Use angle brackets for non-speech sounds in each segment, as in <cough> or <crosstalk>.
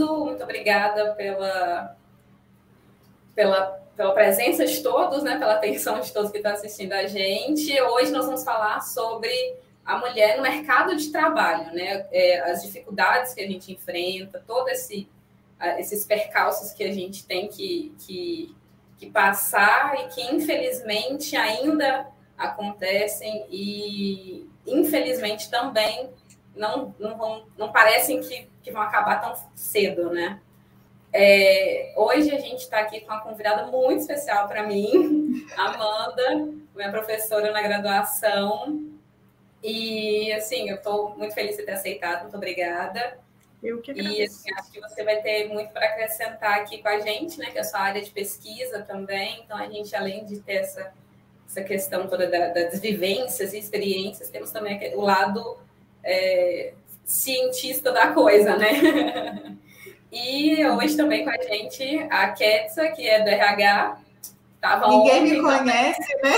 assistindo, muito obrigada pela, pela, pela presença de todos, né, pela atenção de todos que estão assistindo a gente. Hoje nós vamos falar sobre a mulher no mercado de trabalho, né, é, as dificuldades que a gente enfrenta, todo esse esses percalços que a gente tem que, que, que passar e que infelizmente ainda acontecem e infelizmente também não, não, não parecem que, que vão acabar tão cedo, né? É, hoje a gente está aqui com uma convidada muito especial para mim, <laughs> Amanda, minha professora na graduação. E, assim, eu estou muito feliz de ter aceitado, muito obrigada. Eu que agradeço. E assim, acho que você vai ter muito para acrescentar aqui com a gente, né? Que é a sua área de pesquisa também. Então, a gente, além de ter essa, essa questão toda da, das vivências e experiências, temos também o lado é, cientista da coisa, né? <laughs> e hoje também com a gente a Ketsa, que é do RH. Tava Ninguém ontem, me conhece, né?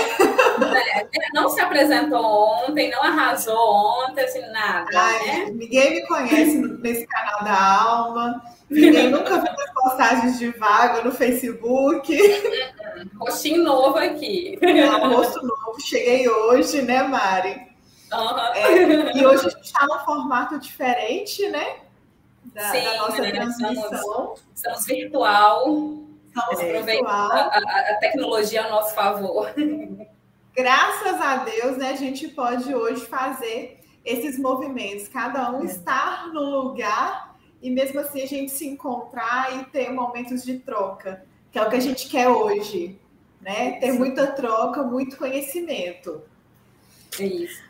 É, não se apresentou ontem, não arrasou ontem, assim, nada. Ai, né? Ninguém me conhece nesse canal da Alma. Ninguém <laughs> nunca viu as postagens de vaga no Facebook. Rostinho novo aqui. É, rosto novo. Cheguei hoje, né, Mari? Uhum. É, e hoje a gente está num formato diferente, né? Da, Sim, da nossa né? transmissão. Estamos, estamos virtual. Estamos é, aproveitando a, a, tecnologia a nosso favor. Graças a Deus, né, a gente pode hoje fazer esses movimentos, cada um é. estar no lugar e mesmo assim a gente se encontrar e ter momentos de troca, que é o que a gente quer hoje, né? Ter Sim. muita troca, muito conhecimento. É isso.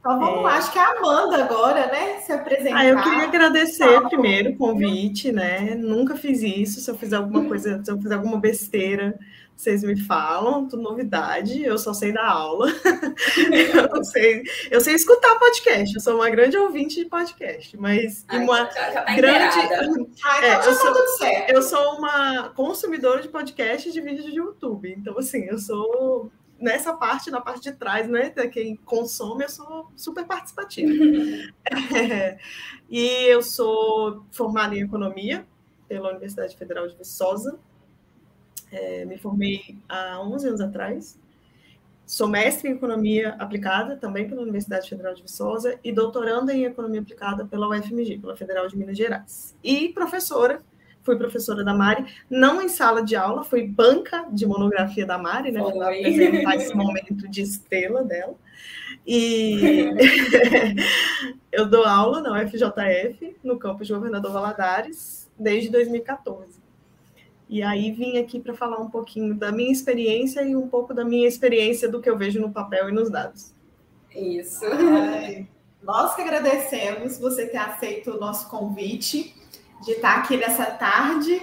Então vamos é... lá, acho que é a Amanda agora, né? Se apresentar. Ah, eu queria agradecer primeiro o convite, né? Nunca fiz isso. Se eu fizer alguma coisa, se eu fizer alguma besteira, vocês me falam, tudo novidade, eu só sei dar aula. <laughs> eu, sei, eu sei escutar podcast, eu sou uma grande ouvinte de podcast, mas Ai, uma já, já tá grande. Ai, <laughs> é, eu, sou, eu sou uma consumidora de podcast e de vídeos de YouTube. Então, assim, eu sou nessa parte, na parte de trás, né? Quem consome, eu sou super participativa. <laughs> é, e eu sou formada em economia pela Universidade Federal de Viçosa. É, me formei há 11 anos atrás. Sou mestre em economia aplicada também pela Universidade Federal de Viçosa e doutoranda em economia aplicada pela UFMG, pela Federal de Minas Gerais. E professora fui professora da Mari, não em sala de aula, fui banca de monografia da Mari, né? Para apresentar esse momento de estrela dela. E <laughs> eu dou aula na UFJF, no campus de Governador Valadares, desde 2014. E aí vim aqui para falar um pouquinho da minha experiência e um pouco da minha experiência do que eu vejo no papel e nos dados. Isso. Ai, nós que agradecemos você ter aceito o nosso convite de estar aqui nessa tarde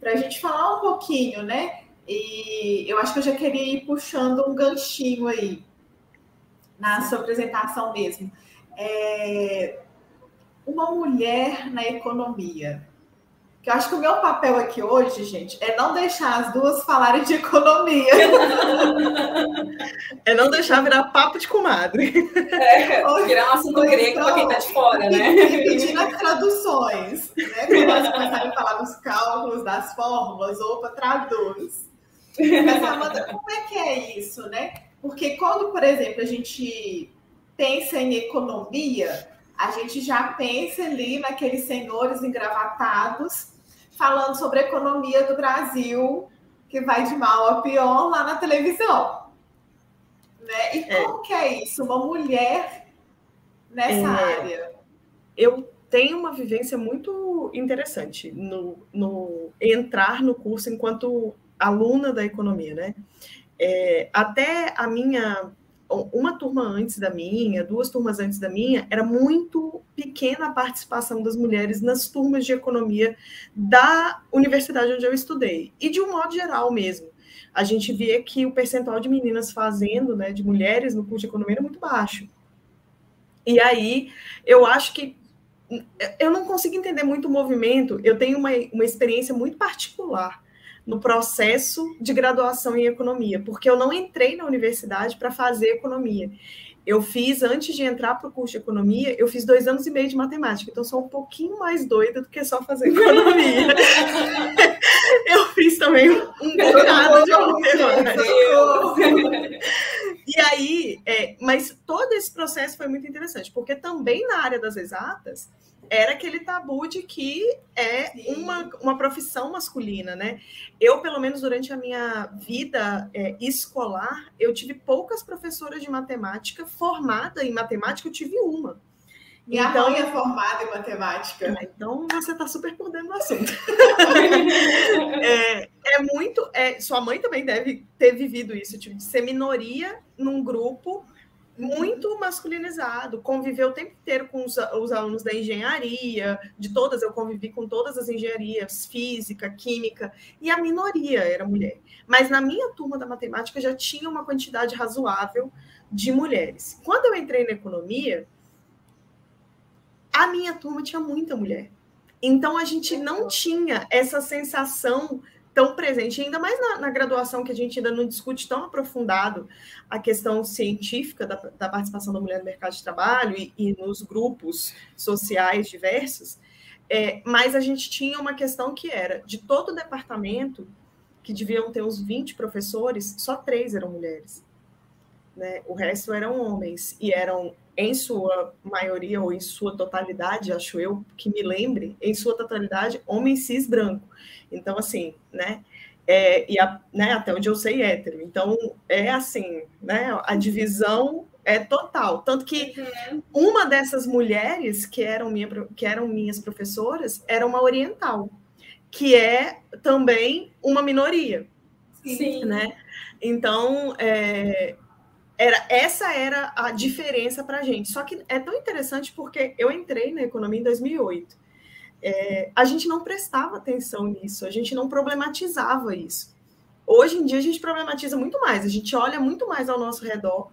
para a gente falar um pouquinho, né? E eu acho que eu já queria ir puxando um ganchinho aí na sua apresentação mesmo. É... Uma mulher na economia eu acho que o meu papel aqui hoje, gente, é não deixar as duas falarem de economia. <laughs> é não deixar virar papo de comadre. É, virar um assunto grego para quem está de fora, né? E pedir as traduções, né? Quando elas começarem a falar dos cálculos, das fórmulas, opa, traduz. Mas, Amanda, como é que é isso, né? Porque quando, por exemplo, a gente pensa em economia, a gente já pensa ali naqueles senhores engravatados falando sobre a economia do Brasil, que vai de mal a pior lá na televisão. Né? E é. como que é isso? Uma mulher nessa é. área? Eu tenho uma vivência muito interessante no, no entrar no curso enquanto aluna da economia, né? É, até a minha uma turma antes da minha, duas turmas antes da minha, era muito pequena a participação das mulheres nas turmas de economia da universidade onde eu estudei. E de um modo geral mesmo. A gente via que o percentual de meninas fazendo, né, de mulheres no curso de economia era muito baixo. E aí, eu acho que eu não consigo entender muito o movimento, eu tenho uma, uma experiência muito particular no processo de graduação em economia, porque eu não entrei na universidade para fazer economia. Eu fiz, antes de entrar para o curso de economia, eu fiz dois anos e meio de matemática, então sou um pouquinho mais doida do que só fazer economia. <laughs> eu fiz também um bocado de matemática. E aí, é, mas todo esse processo foi muito interessante, porque também na área das exatas, era aquele tabu de que é uma, uma profissão masculina, né? Eu, pelo menos durante a minha vida é, escolar, eu tive poucas professoras de matemática formada em matemática, eu tive uma. Minha então, mãe é formada em matemática. Ah, então você está super por dentro do assunto. <laughs> é, é, muito. É, sua mãe também deve ter vivido isso, tipo, de ser minoria num grupo muito masculinizado, conviveu o tempo inteiro com os, os, alunos da engenharia, de todas, eu convivi com todas as engenharias, física, química, e a minoria era mulher. Mas na minha turma da matemática já tinha uma quantidade razoável de mulheres. Quando eu entrei na economia, a minha turma tinha muita mulher. Então a gente não tinha essa sensação tão presente, ainda mais na, na, graduação que a gente ainda não discute tão aprofundado a questão científica da, da participação da mulher no mercado de trabalho e, e nos grupos sociais diversos, é, mas a gente tinha uma questão que era, de todo o departamento, que deviam ter uns 20 professores, só três eram mulheres. Né? O resto eram homens, e eram, em sua maioria, ou em sua totalidade, acho eu, que me lembre, em sua totalidade, homens cis branco. Então, assim, né? É, e a, né, até onde eu sei hétero. Então, é assim, né? A divisão é total. Tanto que uhum. uma dessas mulheres que eram, minha, que eram minhas professoras era uma oriental, que é também uma minoria. Sim. Né? Então, é, era, essa era a diferença para a gente. Só que é tão interessante porque eu entrei na economia em 2008 é, a gente não prestava atenção nisso, a gente não problematizava isso. Hoje em dia a gente problematiza muito mais, a gente olha muito mais ao nosso redor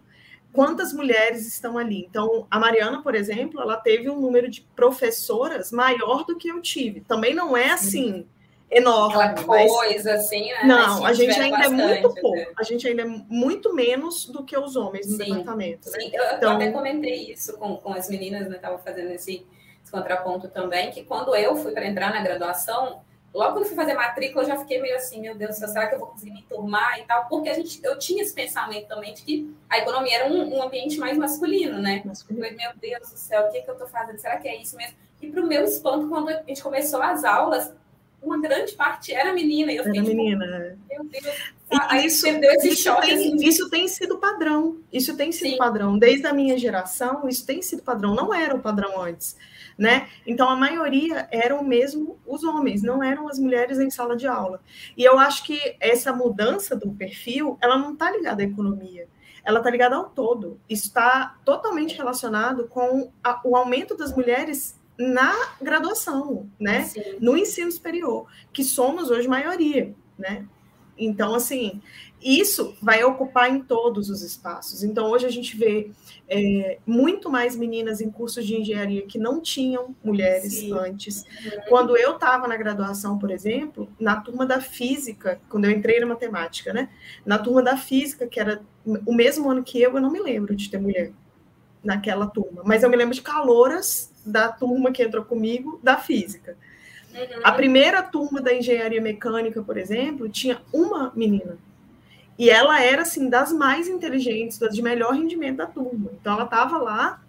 quantas mulheres estão ali. Então, a Mariana, por exemplo, ela teve um número de professoras maior do que eu tive. Também não é assim enorme. Aquela coisa mas... assim, né? Não, a gente ainda bastante, é muito pouco. Né? A gente ainda é muito menos do que os homens no sim, departamento. Né? Sim, então... eu até comentei isso com, com as meninas, né? Tava fazendo esse esse contraponto também, que quando eu fui para entrar na graduação, logo quando fui fazer matrícula, eu já fiquei meio assim, meu Deus, será que eu vou conseguir me turmar e tal? Porque a gente, eu tinha esse pensamento também de que a economia era um, um ambiente mais masculino, né? Masculino. Eu falei, meu Deus do céu, o que, é que eu estou fazendo? Será que é isso mesmo? E para o meu espanto, quando a gente começou as aulas, uma grande parte era menina. E eu fiquei, era tipo, menina. Meu Deus. Aí isso, isso. Tem, assim. Isso tem sido padrão. Isso tem sido Sim. padrão. Desde a minha geração, isso tem sido padrão. Não era o padrão antes né? Então a maioria eram mesmo os homens, não eram as mulheres em sala de aula. E eu acho que essa mudança do perfil, ela não está ligada à economia, ela está ligada ao todo. Está totalmente relacionado com a, o aumento das mulheres na graduação, né? Sim. No ensino superior, que somos hoje maioria, né? Então, assim, isso vai ocupar em todos os espaços. Então, hoje a gente vê é, muito mais meninas em cursos de engenharia que não tinham mulheres Sim. antes. Uhum. Quando eu estava na graduação, por exemplo, na turma da física, quando eu entrei na matemática, né? Na turma da física, que era o mesmo ano que eu, eu não me lembro de ter mulher naquela turma, mas eu me lembro de caloras da turma que entrou comigo da física. Uhum. A primeira turma da engenharia mecânica, por exemplo, tinha uma menina. E ela era, assim, das mais inteligentes, das de melhor rendimento da turma. Então, ela estava lá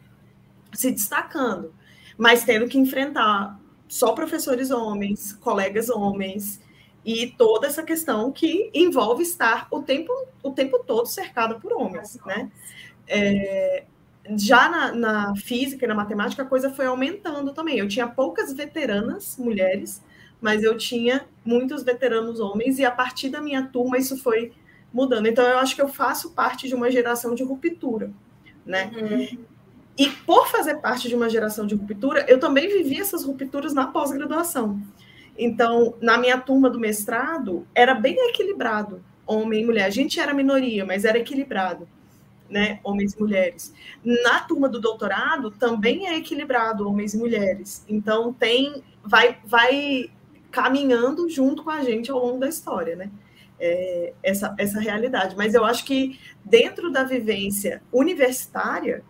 se destacando, mas tendo que enfrentar só professores homens, colegas homens, e toda essa questão que envolve estar o tempo, o tempo todo cercada por homens, né? É, já na, na, física e na matemática, a coisa foi aumentando também. Eu tinha poucas veteranas mulheres, mas eu tinha muitos veteranos homens, e a partir da minha turma isso foi mudando. Então, eu acho que eu faço parte de uma geração de ruptura, né? Uhum. E por fazer parte de uma geração de ruptura, eu também vivi essas rupturas na pós-graduação. Então, na minha turma do mestrado, era bem equilibrado, homem e mulher. A gente era minoria, mas era equilibrado, né? Homens e mulheres. Na turma do doutorado, também é equilibrado, homens e mulheres. Então, tem vai, vai caminhando junto com a gente ao longo da história, né? é, essa, essa realidade. Mas eu acho que dentro da vivência universitária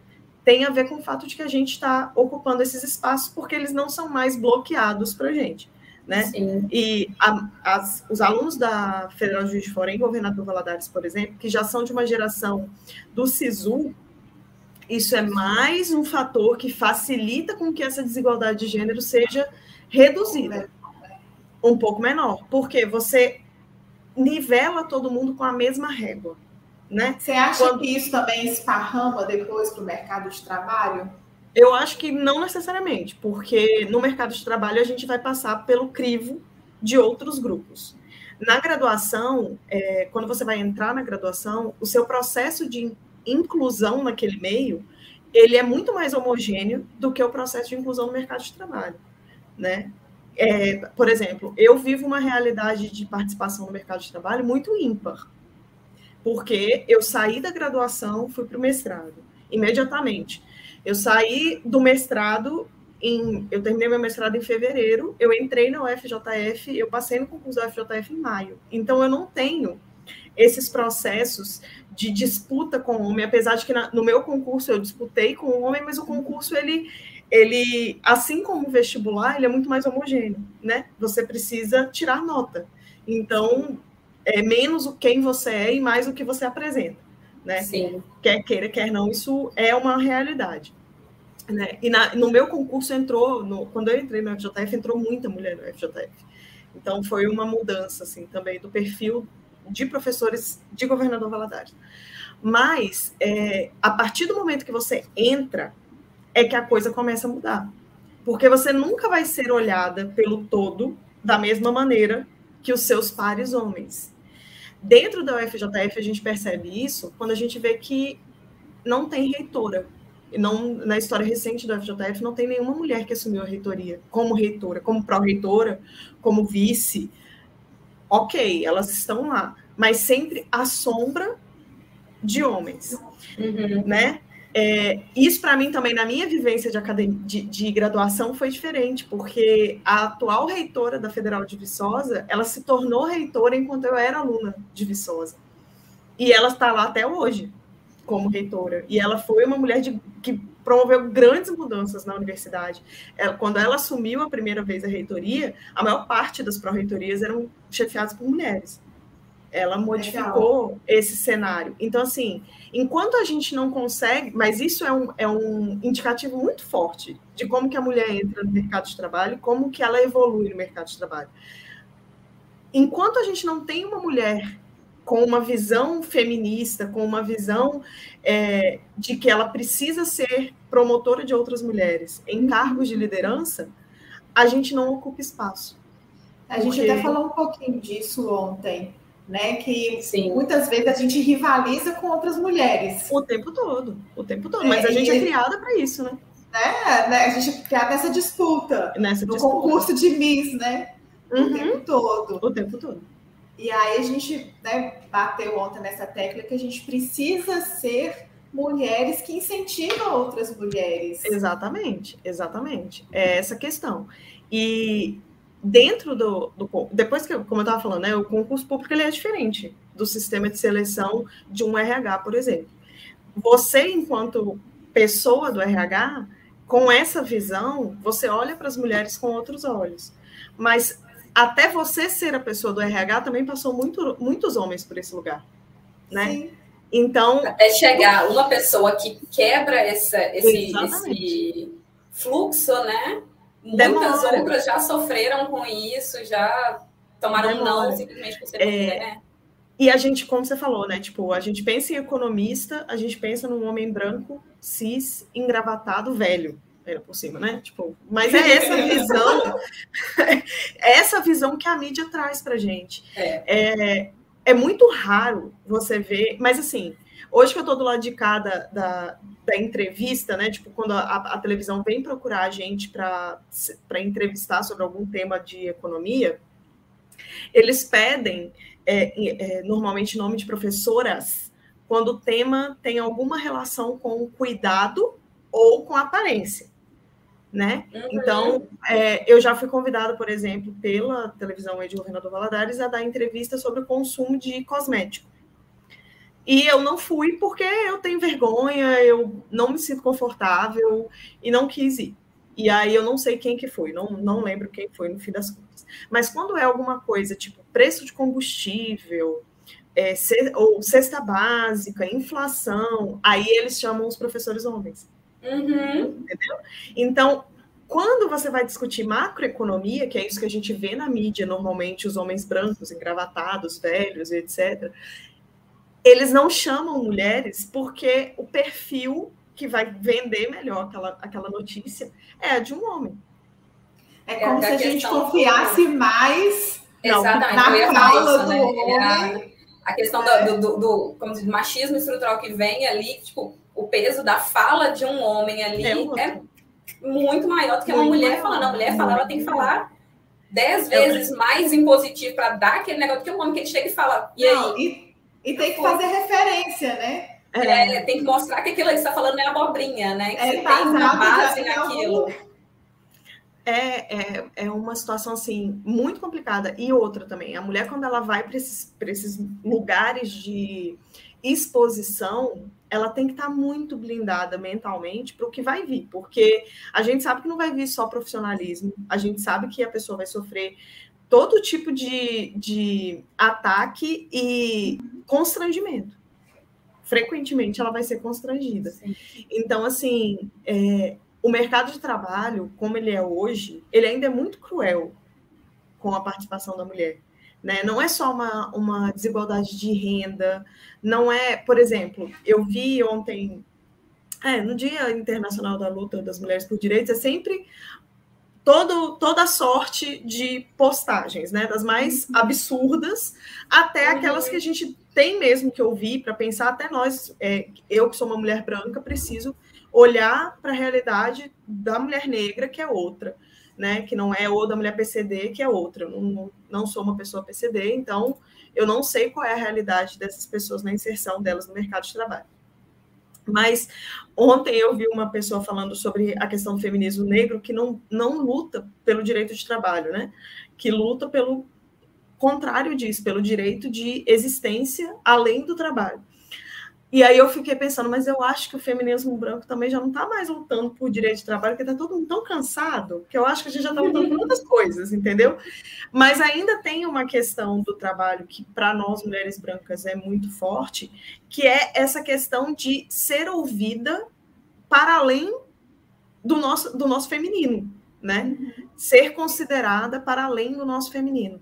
tem a ver com o fato de que a gente está ocupando esses espaços porque eles não são mais bloqueados para a gente. Né? Sim. E a, as, os alunos da Federal de Juiz de Fora em Governador Valadares, por exemplo, que já são de uma geração do SISU, isso é mais um fator que facilita com que essa desigualdade de gênero seja reduzida, um pouco menor, porque você nivela todo mundo com a mesma régua. Né? Você acha Quando... que isso também esparrama depois para o mercado de trabalho? Eu acho que não necessariamente, porque no mercado de trabalho a gente vai passar pelo crivo de outros grupos. Na graduação, é, quando você vai entrar na graduação, o seu processo de inclusão naquele meio, ele é muito mais homogêneo do que o processo de inclusão no mercado de trabalho, né? É, por exemplo, eu vivo uma realidade de participação no mercado de trabalho muito ímpar, porque eu saí da graduação, fui para o mestrado, imediatamente. Eu saí do mestrado em, eu terminei meu mestrado em fevereiro, eu entrei na UFJF, eu passei no concurso da UFJF em maio. Então eu não tenho esses processos de disputa com o homem, apesar de que na, no meu concurso eu disputei com o homem, mas o concurso ele ele, assim como o vestibular, ele é muito mais homogêneo, né? Você precisa tirar nota. Então, é menos o quem você é e mais o que você apresenta, né? Sim. Quer queira, quer não, isso é uma realidade. Né? E na, no meu concurso entrou, no, quando eu entrei no FJF, entrou muita mulher no FJF. Então, foi uma mudança, assim, também do perfil de professores de governador Valadares. Mas, é, a partir do momento que você entra, é que a coisa começa a mudar. Porque você nunca vai ser olhada pelo todo da mesma maneira que os seus pares homens. Dentro da UFJF, a gente percebe isso quando a gente vê que não tem reitora. Não, na história recente da UFJF, não tem nenhuma mulher que assumiu a reitoria como reitora, como pró-reitora, como vice ok, elas estão lá, mas sempre à sombra de homens, uhum. né? É, isso para mim também na minha vivência de, de, de, graduação foi diferente, porque a atual reitora da Federal de Viçosa, ela se tornou reitora enquanto eu era aluna de Viçosa. E ela está lá até hoje como reitora. E ela foi uma mulher de, que promoveu grandes mudanças na universidade. Ela, quando ela assumiu a primeira vez a reitoria, a maior parte das pró-reitorias eram chefiadas por mulheres. Ela modificou Legal. esse cenário. Então, assim, enquanto a gente não consegue, mas isso é um, é um indicativo muito forte de como que a mulher entra no mercado de trabalho, como que ela evolui no mercado de trabalho. Enquanto a gente não tem uma mulher com uma visão feminista, com uma visão é, de que ela precisa ser promotora de outras mulheres em cargos de liderança, a gente não ocupa espaço. A gente até falou um pouquinho disso ontem, né? Que Sim. muitas vezes a gente rivaliza com outras mulheres. O tempo todo, o tempo todo. É, Mas a gente é criada para isso, né? É, né? A gente é criada nessa disputa. Nessa no disputa. concurso de Miss, né? O uhum. tempo todo. O tempo todo. E aí a gente né, bateu ontem nessa tecla que a gente precisa ser mulheres que incentivam outras mulheres. Exatamente, exatamente. É essa questão. E dentro do, do depois que, como eu estava falando, né, o concurso público ele é diferente do sistema de seleção de um RH, por exemplo. Você, enquanto pessoa do RH, com essa visão, você olha para as mulheres com outros olhos. Mas até você ser a pessoa do RH também passou muito, muitos homens por esse lugar, né? Sim. Então até chegar uma pessoa que quebra essa, esse, esse fluxo, né? Muitas Demora. outras já sofreram com isso, já tomaram Demora. não simplesmente por ser é... mulher. E a gente, como você falou, né? Tipo, a gente pensa em economista, a gente pensa num homem branco, cis, engravatado, velho ainda por cima, né? Tipo, mas é essa <laughs> visão, é <laughs> essa visão que a mídia traz para gente. É. é. É, muito raro você ver, mas assim, hoje que eu estou do lado de cá da, da, da entrevista, né? Tipo, quando a, a, televisão vem procurar a gente para entrevistar sobre algum tema de economia, eles pedem é, é, normalmente nome de professoras quando o tema tem alguma relação com cuidado ou com aparência né? Uhum. Então, é, eu já fui convidada, por exemplo, pela televisão de Governador Valadares a dar entrevista sobre o consumo de cosmético. E eu não fui porque eu tenho vergonha, eu não me sinto confortável e não quis ir. E aí eu não sei quem que foi, não, não lembro quem foi no fim das contas. Mas quando é alguma coisa tipo preço de combustível, é, ou cesta básica, inflação, aí eles chamam os professores homens. Uhum. Entendeu? Então, quando você vai discutir macroeconomia, que é isso que a gente vê na mídia normalmente, os homens brancos, engravatados, velhos, etc., eles não chamam mulheres porque o perfil que vai vender melhor aquela, aquela notícia é de um homem. É como é, se a, gente confiasse do... mais Exatamente, na fala do né? homem. A, a questão é. do, do, do, como diz, machismo estrutural que vem ali, tipo, o peso da fala de um homem ali é, é muito maior do que muito uma mulher falando. A mulher fala, ela tem que falar dez é vezes mais impositivo para dar aquele negócio do que o homem que ele chega e fala. E Não, aí? E e tem que fazer referência, né? É, tem que mostrar que aquilo que está falando é abobrinha, né? Que é, você tem uma base naquilo. É, é, é uma situação assim muito complicada. E outra também, a mulher, quando ela vai para esses, esses lugares de exposição, ela tem que estar tá muito blindada mentalmente para o que vai vir, porque a gente sabe que não vai vir só profissionalismo, a gente sabe que a pessoa vai sofrer todo tipo de, de ataque e constrangimento. Frequentemente ela vai ser constrangida. Sim. Então, assim, é, o mercado de trabalho, como ele é hoje, ele ainda é muito cruel com a participação da mulher. Né? Não é só uma, uma desigualdade de renda, não é, por exemplo, eu vi ontem, é, no Dia Internacional da Luta das Mulheres por Direitos, é sempre todo, toda sorte de postagens, né? Das mais uhum. absurdas até uhum. aquelas que a gente tem mesmo que ouvir para pensar, até nós, é, eu que sou uma mulher branca, preciso olhar para a realidade da mulher negra, que é outra, né? Que não é ou da mulher PCD, que é outra. Eu não, não sou uma pessoa PCD, então eu não sei qual é a realidade dessas pessoas na inserção delas no mercado de trabalho. Mas ontem eu vi uma pessoa falando sobre a questão do feminismo negro que não, não luta pelo direito de trabalho, né? Que luta pelo contrário disso, pelo direito de existência além do trabalho. E aí eu fiquei pensando, mas eu acho que o feminismo branco também já não está mais lutando por direito de trabalho, porque está todo mundo tão cansado, que eu acho que a gente já está lutando por outras coisas, entendeu? Mas ainda tem uma questão do trabalho que, para nós, mulheres brancas, é muito forte, que é essa questão de ser ouvida para além do nosso, do nosso feminino, né? Ser considerada para além do nosso feminino.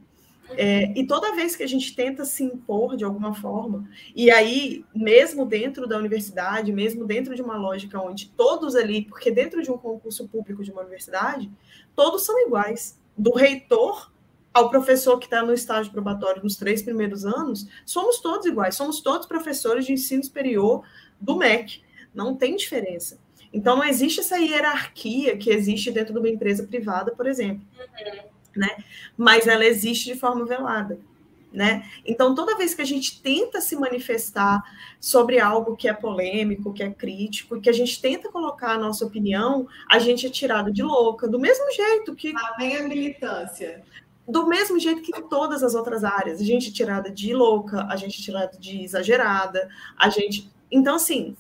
É, e toda vez que a gente tenta se impor de alguma forma, e aí, mesmo dentro da universidade, mesmo dentro de uma lógica onde todos ali, porque dentro de um concurso público de uma universidade, todos são iguais, do reitor ao professor que está no estágio probatório nos três primeiros anos, somos todos iguais, somos todos professores de ensino superior do MEC, não tem diferença. Então, não existe essa hierarquia que existe dentro de uma empresa privada, por exemplo. Uhum né? Mas ela existe de forma velada. Né? Então, toda vez que a gente tenta se manifestar sobre algo que é polêmico, que é crítico, que a gente tenta colocar a nossa opinião, a gente é tirado de louca, do mesmo jeito que. Lá vem a militância. Do mesmo jeito que todas as outras áreas. A gente é tirada de louca, a gente é tirada de exagerada, a gente. Então, assim,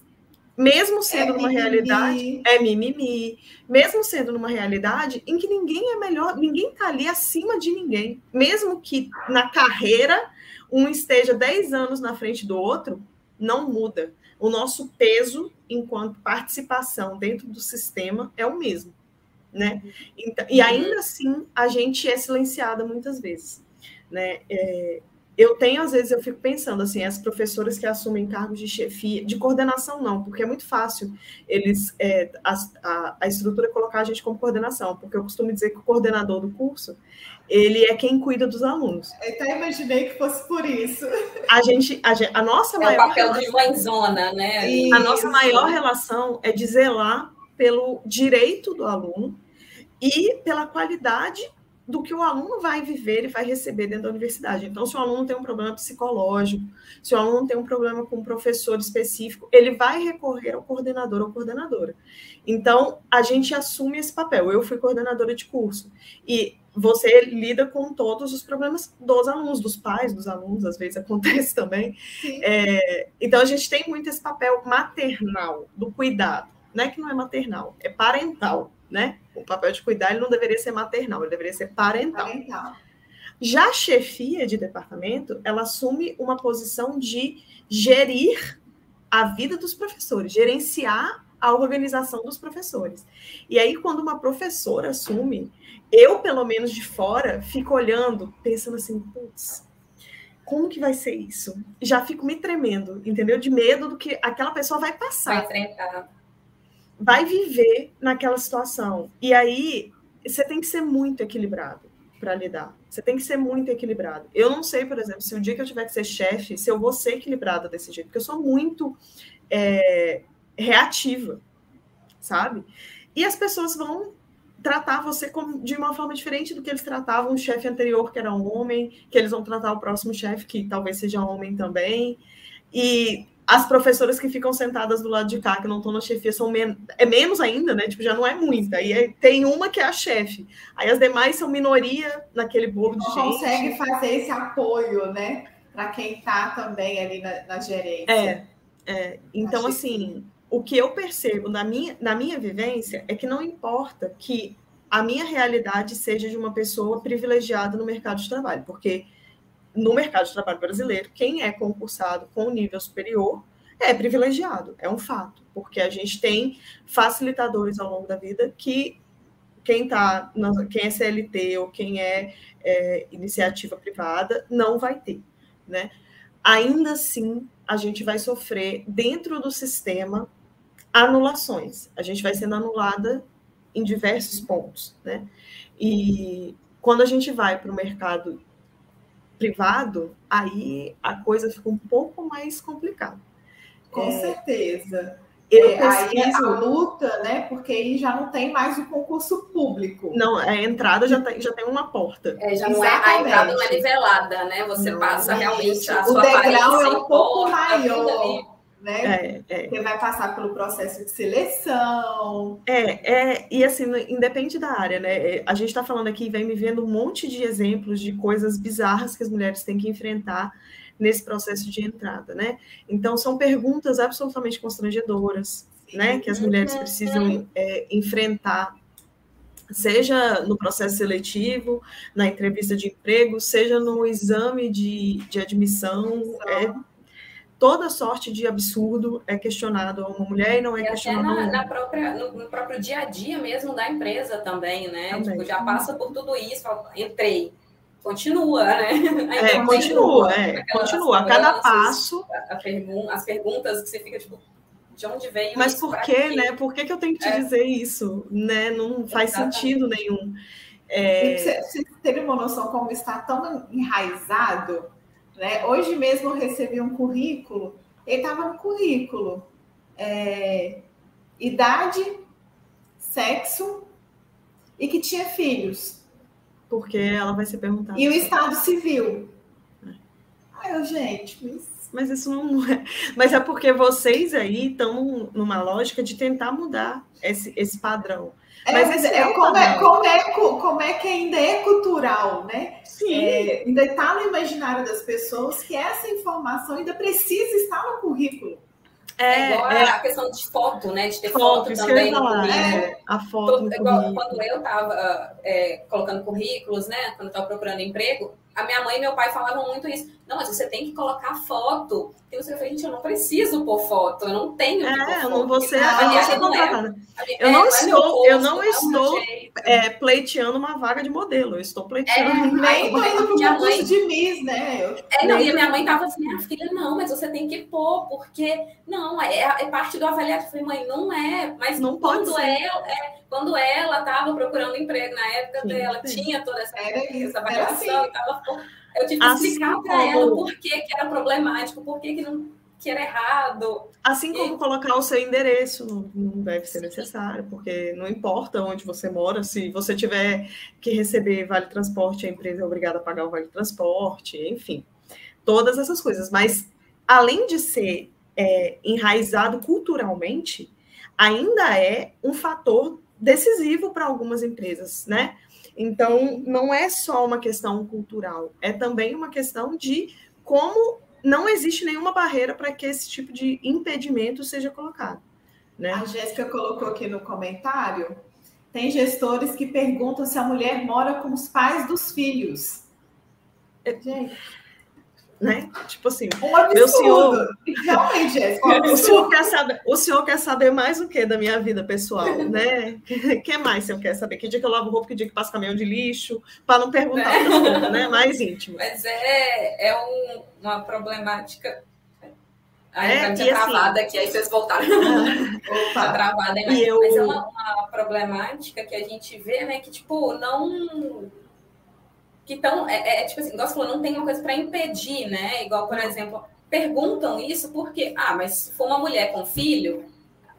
mesmo sendo é numa mimimi. realidade é mimimi, mesmo sendo numa realidade em que ninguém é melhor, ninguém está ali acima de ninguém, mesmo que na carreira um esteja 10 anos na frente do outro, não muda. O nosso peso enquanto participação dentro do sistema é o mesmo, né? Então, e ainda assim a gente é silenciada muitas vezes, né? É, eu tenho, às vezes, eu fico pensando assim, as professoras que assumem cargos de chefia, de coordenação não, porque é muito fácil eles, é, a, a, a, estrutura colocar a gente como coordenação, porque eu costumo dizer que o coordenador do curso, ele é quem cuida dos alunos. Eu até imaginei que fosse por isso. A gente, a, a nossa é maior... É o papel relação, de mãezona, né? Isso. A nossa maior relação é de zelar pelo direito do aluno e pela qualidade do que o aluno vai viver e vai receber dentro da universidade. Então, se o aluno tem um problema psicológico, se o aluno tem um problema com um professor específico, ele vai recorrer ao coordenador ou coordenadora. Então, a gente assume esse papel. Eu fui coordenadora de curso. E você lida com todos os problemas dos alunos, dos pais dos alunos, às vezes <laughs> acontece também. É, então, a gente tem muito esse papel maternal, do cuidado. Não é que não é maternal, é parental né? O papel de cuidar ele não deveria ser maternal, ele deveria ser parental. parental. Já a chefia de departamento, ela assume uma posição de gerir a vida dos professores, gerenciar a organização dos professores. E aí, quando uma professora assume, eu, pelo menos de fora, fico olhando, pensando assim, putz, como que vai ser isso? Já fico me tremendo, entendeu? De medo do que aquela pessoa vai passar. Vai enfrentar vai viver naquela situação. E aí você tem que ser muito equilibrado para lidar. Você tem que ser muito equilibrado. Eu não sei, por exemplo, se o dia que eu tiver que ser chefe, se eu vou ser equilibrada desse jeito, porque eu sou muito é, reativa, sabe? E as pessoas vão tratar você como, de uma forma diferente do que eles tratavam o chefe anterior, que era um homem, que eles vão tratar o próximo chefe, que talvez seja homem também. E as professoras que ficam sentadas do lado de cá, que não estão na chefia, são men é menos ainda, né? Tipo, já não é muita. Aí é, tem uma que é a chefe. Aí as demais são minoria naquele bolo de não gente. consegue fazer esse apoio, né? Para quem está também ali na, na gerência. É, é. Então, assim, o que eu percebo na minha, na minha vivência é que não importa que a minha realidade seja de uma pessoa privilegiada no mercado de trabalho, porque no mercado de trabalho brasileiro, quem é concursado com nível superior é privilegiado, é um fato, porque a gente tem facilitadores ao longo da vida que quem tá, quem é CLT ou quem é, é iniciativa privada não vai ter, né? Ainda assim, a gente vai sofrer dentro do sistema anulações. A gente vai sendo anulada em diversos pontos, né? E quando a gente vai para o mercado privado, aí a coisa fica um pouco mais complicada. Com é, certeza. Eu é, Aí é a luta, né? Porque aí já não tem mais o concurso público. Não, a entrada já tem, já tem uma porta. É, já não é, a entrada não é nivelada, né? Você não, passa realmente a o sua degrau é um pouco maior né? É, é. Você vai passar pelo processo de seleção. É, é, e assim, independe da área, né? É, a gente está falando aqui, vem me vendo um monte de exemplos de coisas bizarras que as mulheres têm que enfrentar nesse processo de entrada, né? Então, são perguntas absolutamente constrangedoras, Sim. né? Que as mulheres precisam é, enfrentar seja no processo seletivo, na entrevista de emprego, seja no exame de, de admissão, é, toda sorte de absurdo é questionado a uma mulher e não é e questionado até na, na própria, no, no, próprio dia a dia mesmo da empresa também, né? Também. Tipo, já passa por tudo isso, entrei. Continua, né? <laughs> É, continua, é, continua. A cada passo. A, a pergun as perguntas que você fica, tipo, de onde veio Mas por quê, né? Por que, que eu tenho que te é. dizer isso? Né? Não faz Exatamente. sentido nenhum. É... Você, você teve uma noção como está tão enraizado né? Hoje mesmo eu recebi um currículo, ele estava no currículo. É, idade, sexo e que tinha filhos. Porque ela vai ser perguntada. E o estado civil. É. Ai, eu, gente, mas... mas isso não <laughs> é. Mas é porque vocês aí estão numa lógica de tentar mudar esse, esse padrão. É, mas é, é, como, é, como, é, como é que ainda é cultural, né? Sim. É, ainda está no imaginário das pessoas que essa informação ainda precisa estar no currículo. É, é igual é. a questão de foto, né? De ter foto, foto também no currículo. É, a foto. igual, quando eu estava é, colocando currículos, né? Quando eu estava procurando emprego, a minha mãe e meu pai falavam muito isso. Não, mas você tem que colocar foto. E você falou, gente, eu não preciso pôr foto, eu não tenho que é, pôr foto. Você, não, não, você não é, eu não estou, eu não estou é, pleiteando uma vaga de modelo, eu estou pleiteando. É, <laughs> nem tô indo pro minha mãe de Miss, né? Eu, é, não, e a minha mãe tava assim, minha filha, não, mas você tem que pôr, porque não, é, é parte do avaliado. Eu falei, mãe, não é, mas não quando pode ser. É, quando ela estava procurando emprego na época sim, dela, sim. tinha toda essa, essa avaliação assim. e eu tive que assim explicar para ela por que, que era problemático, por que, que não que era errado. Assim como e... colocar o seu endereço, não, não deve ser necessário, porque não importa onde você mora, se você tiver que receber vale transporte, a empresa é obrigada a pagar o vale transporte, enfim, todas essas coisas. Mas além de ser é, enraizado culturalmente, ainda é um fator decisivo para algumas empresas, né? Então, não é só uma questão cultural, é também uma questão de como não existe nenhuma barreira para que esse tipo de impedimento seja colocado. Né? A Jéssica colocou aqui no comentário: tem gestores que perguntam se a mulher mora com os pais dos filhos. Gente, né? Tipo assim, um meu senhor, realmente é. o senhor quer saber, o senhor quer saber mais o que da minha vida pessoal, né? O <laughs> que mais você quer saber? Que dia que eu lavo roupa, que dia que passo caminhão de lixo, para não perguntar é. coisas, né? Mais íntimo. Mas é, é um, uma problemática Aí é, tá e travada assim, aqui, aí vocês voltaram. Opa, <laughs> travada, mas, eu... mas é uma, uma, problemática que a gente vê, né? Que, tipo, não que estão, é, é, é, tipo assim, igual você falou, não tem uma coisa para impedir, né? Igual, por exemplo, perguntam isso porque, ah, mas se for uma mulher com filho,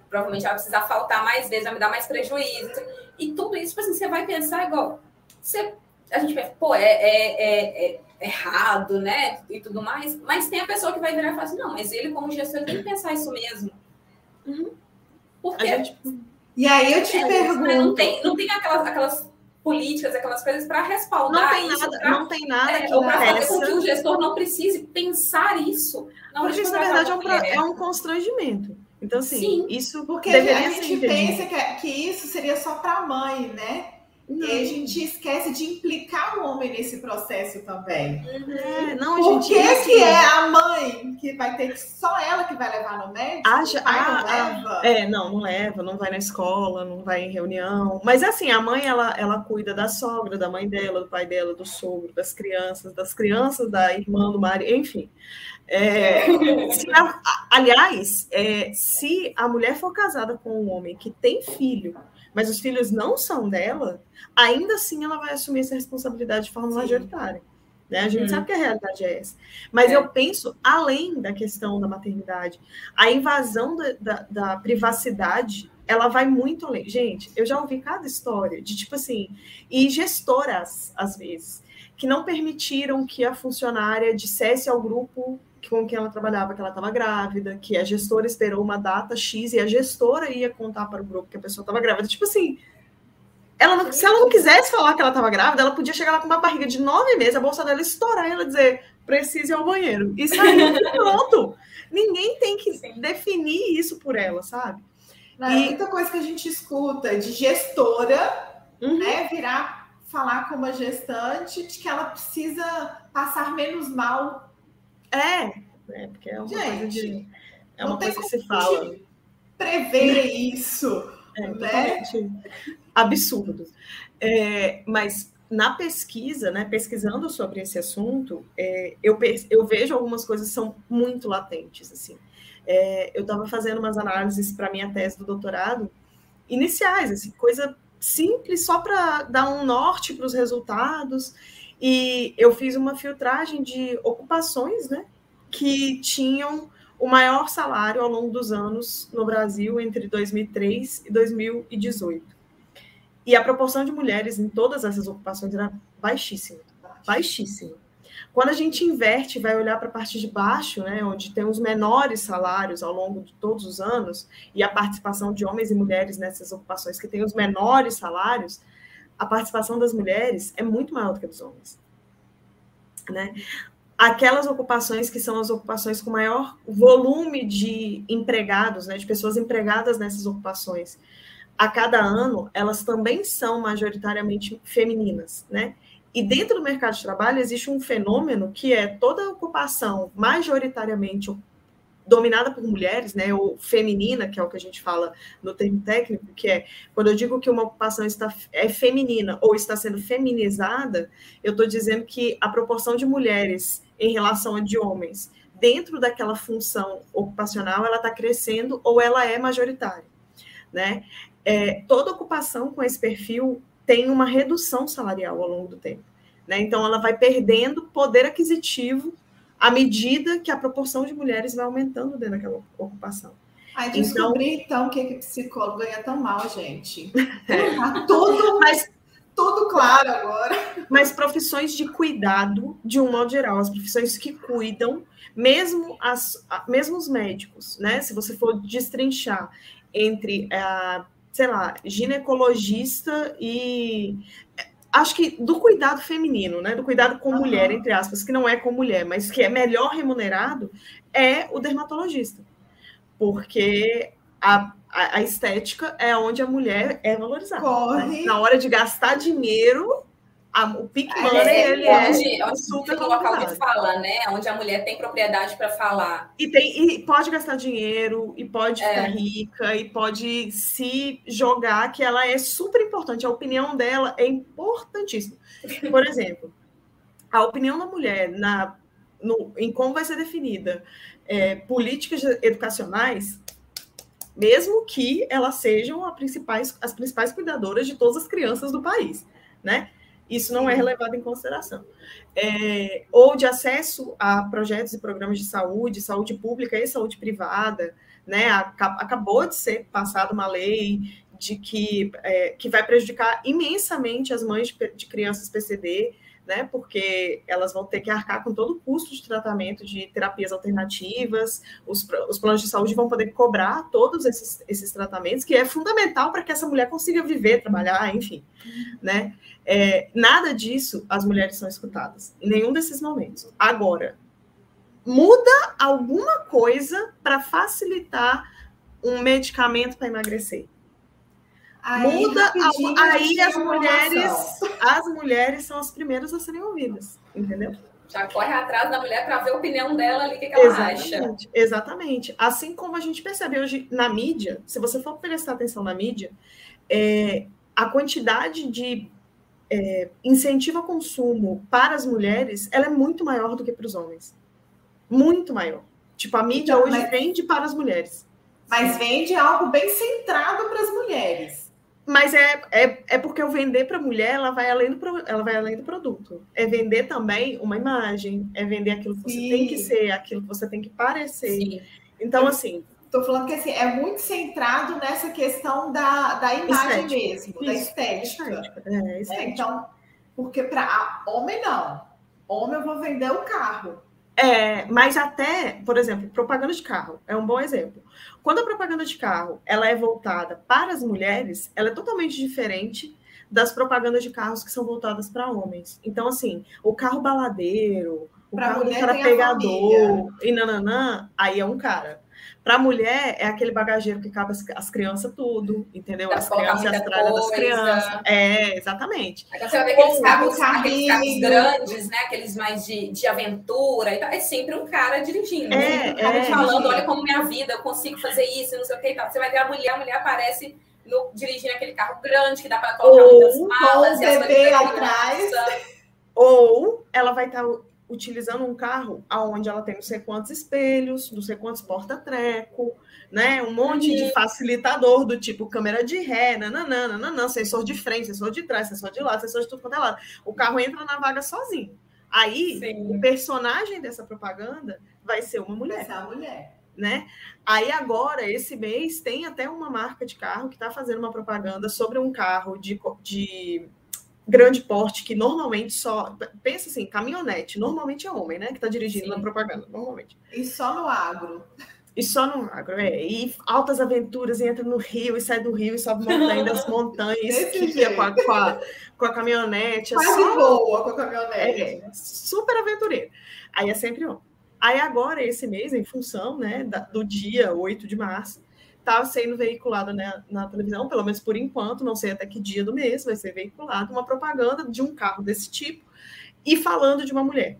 provavelmente ela vai precisar faltar mais vezes, vai me dar mais prejuízo. E tudo isso, tipo assim, você vai pensar igual, você, a gente pensa, pô, é, é, é, é errado, né? E tudo mais, mas tem a pessoa que vai virar e falar assim, não, mas ele, como gestor, ele tem que pensar isso mesmo. Uhum. Porque. Gente... E aí eu te é, pergunto. Né? Não tem, não tem aquelas, aquelas políticas, aquelas coisas para respaldar não tem isso. Nada, pra, não tem nada é, que ou para fazer com que o gestor não precise pensar isso. Não porque isso, na verdade, é um, é um constrangimento. Então, assim, Sim, isso porque a gente pensa que, é, que isso seria só para a mãe, né? Não. E a gente esquece de implicar o homem nesse processo também. É, não, Por gente, que, que é a mãe que vai ter que só ela que vai levar no médico? Acha, a, não leva? É, não, não leva, não vai na escola, não vai em reunião. Mas assim, a mãe ela, ela cuida da sogra, da mãe dela, do pai dela, do sogro, das crianças, das crianças, da irmã, do marido, enfim. É, se a, aliás, é, se a mulher for casada com um homem que tem filho mas os filhos não são dela, ainda assim ela vai assumir essa responsabilidade de forma Sim. majoritária. Né? A gente uhum. sabe que a realidade é essa. Mas é. eu penso, além da questão da maternidade, a invasão da, da, da, privacidade, ela vai muito além. Gente, eu já ouvi cada história de, tipo assim, e gestoras, às vezes, que não permitiram que a funcionária dissesse ao grupo com quem ela trabalhava que ela estava grávida, que a gestora esperou uma data X e a gestora ia contar para o grupo que a pessoa estava grávida. Tipo assim, ela não, se ela não quisesse falar que ela estava grávida, ela podia chegar lá com uma barriga de nove meses, a bolsa dela estourar e ela dizer, precisa ir ao banheiro. E sair <laughs> pronto. Ninguém tem que Sim. definir isso por ela, sabe? Não, e... É muita coisa que a gente escuta de gestora, uhum. né, virar falar com uma gestante de que ela precisa passar menos mal é, é porque é uma Gente, coisa de. É uma coisa que se fala. Prever isso. É né? absurdo. É, mas na pesquisa, né, pesquisando sobre esse assunto, é, eu, eu vejo algumas coisas que são muito latentes. Assim. É, eu estava fazendo umas análises para minha tese do doutorado iniciais, assim, coisa simples só para dar um norte para os resultados. E eu fiz uma filtragem de ocupações, né, que tinham o maior salário ao longo dos anos no Brasil entre 2003 e 2018. E a proporção de mulheres em todas essas ocupações era baixíssima, baixíssima. Quando a gente inverte, vai olhar para a parte de baixo, né, onde tem os menores salários ao longo de todos os anos, e a participação de homens e mulheres nessas ocupações que têm os menores salários, a participação das mulheres é muito maior do que a dos homens. Né? Aquelas ocupações que são as ocupações com maior volume de empregados, né, de pessoas empregadas nessas ocupações, a cada ano, elas também são majoritariamente femininas, né? E dentro do mercado de trabalho existe um fenômeno que é toda ocupação majoritariamente dominada por mulheres, né, ou feminina, que é o que a gente fala no termo técnico, que é quando eu digo que uma ocupação está é feminina ou está sendo feminizada, eu estou dizendo que a proporção de mulheres em relação a de homens dentro daquela função ocupacional ela está crescendo ou ela é majoritária, né? É, toda ocupação com esse perfil tem uma redução salarial ao longo do tempo, né? Então ela vai perdendo poder aquisitivo à medida que a proporção de mulheres vai aumentando dentro daquela ocupação. Aí descobri, então, então que, que psicólogo ganha tão mal, gente. Tá tudo, <laughs> mas, tudo claro agora. Mas profissões de cuidado, de um modo geral, as profissões que cuidam, mesmo, as, mesmo os médicos, né? Se você for destrinchar entre, a, sei lá, ginecologista e acho que do cuidado feminino, né, do cuidado com uhum. mulher, entre aspas, que não é com mulher, mas que é melhor remunerado, é o dermatologista. Porque a, a, a estética é onde a mulher é valorizada. Né? Corre. Né? Na hora de gastar dinheiro, a, o Pick é, Money, é, ele é onde, é super o local de fala, né? Onde a mulher tem propriedade para falar. E, tem, e pode gastar dinheiro, e pode é. ficar rica, e pode se jogar, que ela é super importante. A opinião dela é importantíssima. Por <laughs> exemplo, a opinião da mulher na, no, em como vai ser definida é, políticas educacionais mesmo que elas sejam principais, as principais cuidadoras de todas as crianças do país, né? Isso não é levado em consideração. É, ou de acesso a projetos e programas de saúde, saúde pública e saúde privada, né? Acabou de ser passada uma lei de que, é, que vai prejudicar imensamente as mães de, de crianças PCD, né? Porque elas vão ter que arcar com todo o custo de tratamento de terapias alternativas, os, os planos de saúde vão poder cobrar todos esses, esses tratamentos, que é fundamental para que essa mulher consiga viver, trabalhar, enfim, né? É, nada disso as mulheres são escutadas, em nenhum desses momentos. Agora, muda alguma coisa para facilitar um medicamento para emagrecer. Aí, Muda, aí as mulheres, as mulheres são as primeiras a serem ouvidas, entendeu? Já corre atrás da mulher para ver a opinião dela ali, o que, que ela exatamente, acha. Exatamente. Assim como a gente percebe hoje na mídia, se você for prestar atenção na mídia, é, a quantidade de é, incentivo ao consumo para as mulheres, ela é muito maior do que para os homens. Muito maior. Tipo, a mídia então, hoje mas, vende para as mulheres. Mas vende algo bem centrado para as mulheres. Mas é, é, é porque o vender para a mulher, ela vai, além do, ela vai além do produto. É vender também uma imagem, é vender aquilo que você Sim. tem que ser, aquilo que você tem que parecer. Sim. Então, assim. Estou falando que assim, é muito centrado nessa questão da, da imagem estética. mesmo, Isso. da estética. estética. É, é estética. É, então, porque para homem não. Homem eu vou vender o carro. É, mas até, por exemplo, propaganda de carro é um bom exemplo. Quando a propaganda de carro ela é voltada para as mulheres, ela é totalmente diferente das propagandas de carros que são voltadas para homens. Então, assim, o carro baladeiro, o pra carro do cara pegador e nananã, aí é um cara. Para a mulher, é aquele bagageiro que cabe as, as crianças tudo, entendeu? as crianças as tralhas das crianças. É, exatamente. Você vai ver aqueles carros, aqueles carros grandes, né? Aqueles mais de, de aventura e tal. É sempre um cara dirigindo. É, um cara é, falando, olha como minha vida, eu consigo fazer isso, não sei o que e tal. Você vai ver a mulher, a mulher aparece no, dirigindo aquele carro grande que dá para colocar ou, muitas malas. Ou o bebê atrás. Ou ela vai estar tá utilizando um carro aonde ela tem não sei quantos espelhos, não sei quantos porta-treco, né? Um monte uhum. de facilitador do tipo câmera de ré, nananana, nananã, sensor de frente, sensor de trás, sensor de lado, sensor de tudo quanto é lado. O carro entra na vaga sozinho. Aí, Sim. o personagem dessa propaganda vai ser uma mulher. Vai ser a mulher. Né? Aí agora, esse mês, tem até uma marca de carro que está fazendo uma propaganda sobre um carro de, de grande porte que normalmente só. Pensa assim, caminhonete, normalmente é homem, né? Que está dirigindo Sim. na propaganda, normalmente. E só no agro. E só no agro, é. E altas aventuras, e entra no rio, e sai do rio, e sobe montanha das <laughs> montanhas, esquia com a, com, a, com a caminhonete. É só... boa com a caminhonete. É, super aventureiro. Aí é sempre homem. Aí agora, esse mês, em função né, da, do dia 8 de março, está sendo veiculada né, na televisão, pelo menos por enquanto, não sei até que dia do mês vai ser veiculada uma propaganda de um carro desse tipo e falando de uma mulher,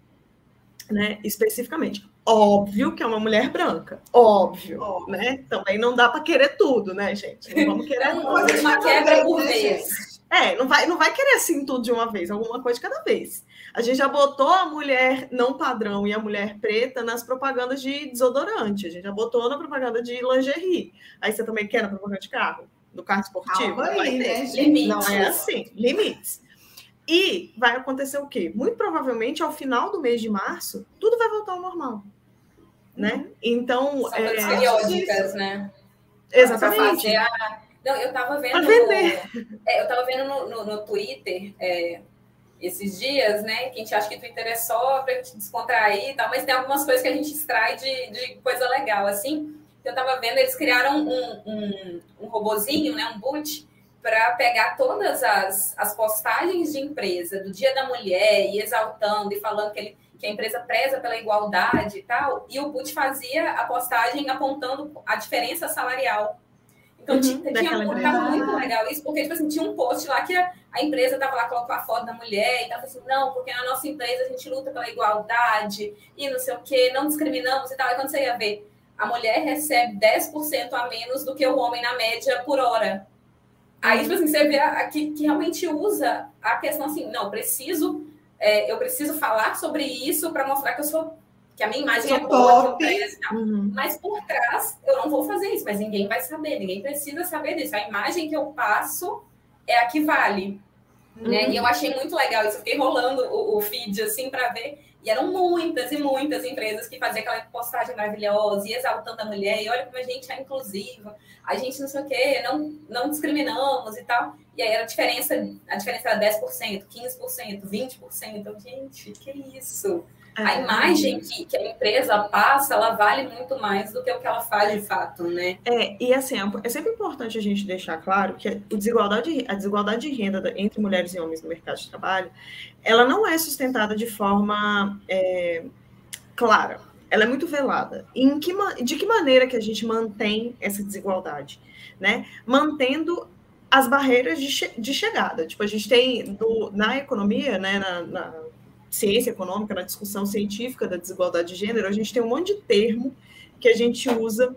né, especificamente. Óbvio que é uma mulher branca, óbvio, óbvio. né? Também não dá para querer tudo, né, gente? Não vamos querer não, uma quebra por vez. É, não vai, não vai querer assim tudo de uma vez, alguma coisa de cada vez. A gente já botou a mulher não padrão e a mulher preta nas propagandas de desodorante. A gente já botou na propaganda de lingerie. Aí você também quer na propaganda de carro? Do carro esportivo? Aí, né, Limites. Não é assim. Limites. E vai acontecer o quê? Muito provavelmente, ao final do mês de março, tudo vai voltar ao normal. Né? Então. São é... periódicas, né? Exatamente. A... Não, eu estava vendo. No... É, eu estava vendo no, no, no Twitter é, esses dias, né? Que a gente acha que Twitter é só para a gente descontrair e tal, mas tem algumas coisas que a gente extrai de, de coisa legal, assim. Eu estava vendo, eles criaram um, um, um robozinho, né? Um boot para pegar todas as, as postagens de empresa do Dia da Mulher e exaltando e falando que, ele, que a empresa preza pela igualdade e tal, e o Boot fazia a postagem apontando a diferença salarial. Então, uhum, tinha, tinha muito legal isso, porque tipo assim, tinha um post lá que a, a empresa estava lá colocando a foto da mulher e estava assim, não, porque na nossa empresa a gente luta pela igualdade e não sei o quê, não discriminamos e tal. E quando você ia ver, a mulher recebe 10% a menos do que o homem na média por hora. Aí, tipo assim, você vê a, que, que realmente usa a questão assim, não, preciso, é, eu preciso falar sobre isso para mostrar que eu sou, que a minha imagem é boa, uhum. mas por trás eu não vou fazer isso, mas ninguém vai saber, ninguém precisa saber disso. A imagem que eu passo é a que vale. Uhum. Né? E eu achei muito legal isso, fiquei rolando o, o feed assim para ver. E eram muitas e muitas empresas que faziam aquela postagem maravilhosa e exaltando a mulher. E olha como a gente é inclusiva, a gente não sei o quê, não, não discriminamos e tal. E aí a diferença, a diferença era 10%, 15%, 20%. Gente, que isso? A é. imagem que, que, a empresa passa, ela vale muito mais do que o que ela faz de fato, né? É, e assim, é, é sempre importante a gente deixar claro que a desigualdade, a desigualdade de renda entre mulheres e homens no mercado de trabalho, ela não é sustentada de forma é, clara, ela é muito velada. E em que, de que maneira que a gente mantém essa desigualdade? Né? Mantendo as barreiras de, che de chegada. Tipo, a gente tem do, na economia, né, na, na ciência econômica, na discussão científica da desigualdade de gênero, a gente tem um monte de termo que a gente usa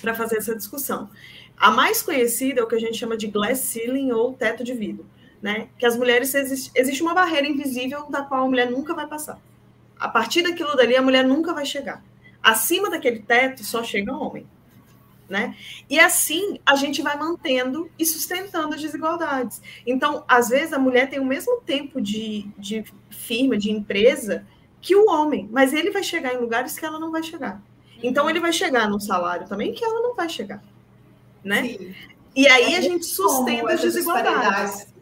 para fazer essa discussão. A mais conhecida é o que a gente chama de glass ceiling ou teto de vidro, né? Que as mulheres existe, uma barreira invisível da qual a mulher nunca vai passar. A partir daquilo dali a mulher nunca vai chegar. Acima daquele teto só chega homem né? E assim a gente vai mantendo e sustentando as desigualdades. Então, às vezes, a mulher tem o mesmo tempo de, de firma, de empresa, que o homem, mas ele vai chegar em lugares que ela não vai chegar. Então, ele vai chegar num salário também que ela não vai chegar, né? Sim. E aí a, a gente sustenta as desigualdades.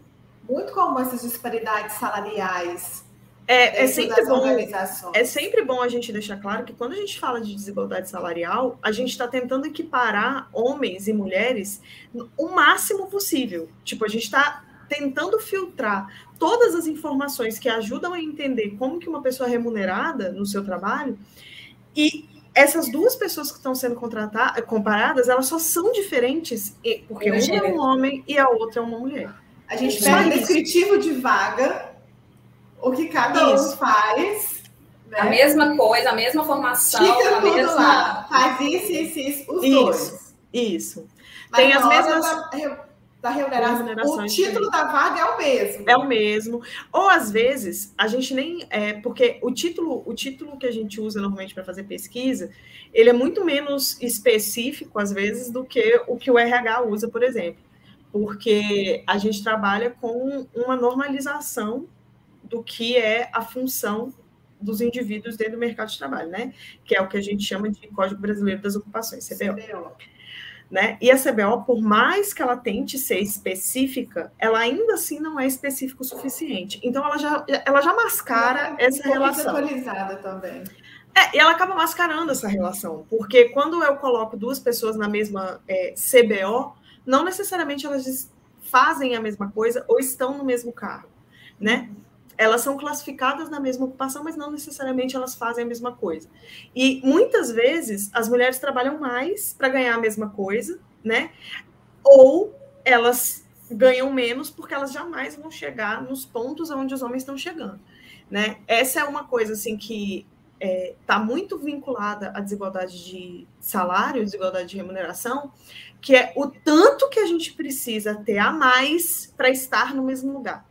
Muito comum essas disparidades salariais é, é, sempre bom, é sempre bom a gente deixar claro que quando a gente fala de desigualdade salarial, a gente está tentando equiparar homens e mulheres o máximo possível. Tipo, a gente está tentando filtrar todas as informações que ajudam a entender como que uma pessoa é remunerada no seu trabalho e essas duas pessoas que estão sendo contratadas, comparadas, elas só são diferentes porque uma é um homem e a outra é uma mulher. A gente pega descritivo de vaga o que cada isso. um faz. Né? A mesma coisa, a mesma formação, Fica a mesma. Lá. Faz isso, isso, isso, os isso, dois. Isso. Mas Tem as mesmas. Da, da remuneração, o título da vaga é o mesmo. É o mesmo. Ou às vezes a gente nem é porque o título, o título que a gente usa normalmente para fazer pesquisa, ele é muito menos específico às vezes do que o que o RH usa, por exemplo, porque a gente trabalha com uma normalização do que é a função dos indivíduos dentro do mercado de trabalho, né? Que é o que a gente chama de Código Brasileiro das Ocupações, CBO. CBO. Né? E a CBO, por mais que ela tente ser específica, ela ainda assim não é específica o suficiente. Então ela já, ela já mascara é essa relação. atualizada também. É, e ela acaba mascarando essa relação, porque quando eu coloco duas pessoas na mesma é, CBO, não necessariamente elas fazem a mesma coisa ou estão no mesmo carro, né? Elas são classificadas na mesma ocupação, mas não necessariamente elas fazem a mesma coisa. E muitas vezes as mulheres trabalham mais para ganhar a mesma coisa, né? Ou elas ganham menos porque elas jamais vão chegar nos pontos onde os homens estão chegando, né? Essa é uma coisa assim que está é, tá muito vinculada à desigualdade de salário, desigualdade de remuneração, que é o tanto que a gente precisa ter a mais para estar no mesmo lugar.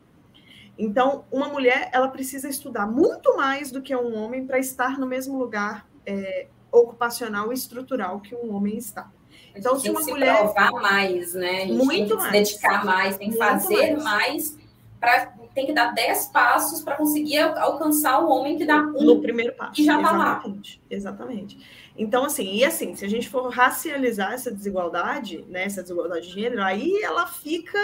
Então, uma mulher ela precisa estudar muito mais do que um homem para estar no mesmo lugar é, ocupacional e estrutural que um homem está. Então, se uma mulher provar mais, né? muito tem que mais. se dedicar mais, tem que fazer mais, mais para tem que dar 10 passos para conseguir alcançar o homem que dá um. No primeiro passo. E já está lá. Exatamente. Então, assim, e assim, se a gente for racializar essa desigualdade, né, essa desigualdade de gênero, aí ela fica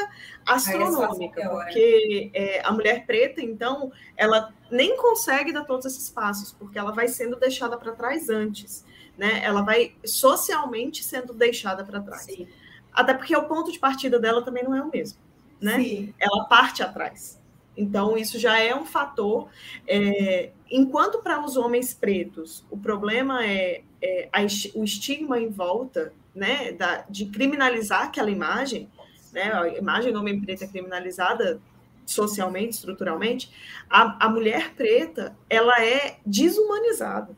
astronômica, porque é, a mulher preta, então, ela nem consegue dar todos esses passos, porque ela vai sendo deixada para trás antes, né? Ela vai socialmente sendo deixada para trás. Sim. Até porque o ponto de partida dela também não é o mesmo, né? Sim. Ela parte atrás. Então, isso já é um fator. É, enquanto para os homens pretos o problema é, é a, o estigma em volta né, da, de criminalizar aquela imagem, né, a imagem do homem preto é criminalizada socialmente, estruturalmente, a, a mulher preta ela é desumanizada.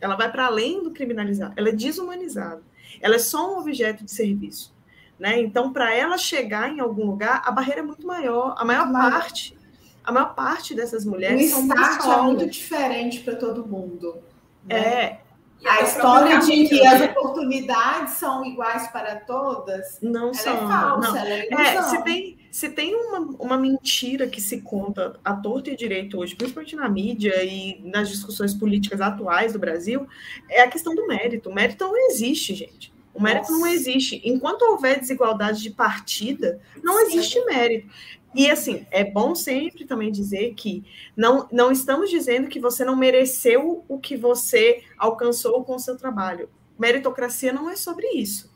Ela vai para além do criminalizar, ela é desumanizada. Ela é só um objeto de serviço. Né? Então, para ela chegar em algum lugar, a barreira é muito maior. A maior parte, a maior parte dessas mulheres o start é muito diferente para todo mundo. Né? É. A história de que as oportunidades são iguais para todas não são. É falsa, não. É, é, se tem, se tem uma, uma mentira que se conta à torta e direito hoje, principalmente na mídia e nas discussões políticas atuais do Brasil, é a questão do mérito. O mérito não existe, gente. O mérito Nossa. não existe. Enquanto houver desigualdade de partida, não Sim. existe mérito. E assim, é bom sempre também dizer que não, não estamos dizendo que você não mereceu o que você alcançou com o seu trabalho. Meritocracia não é sobre isso.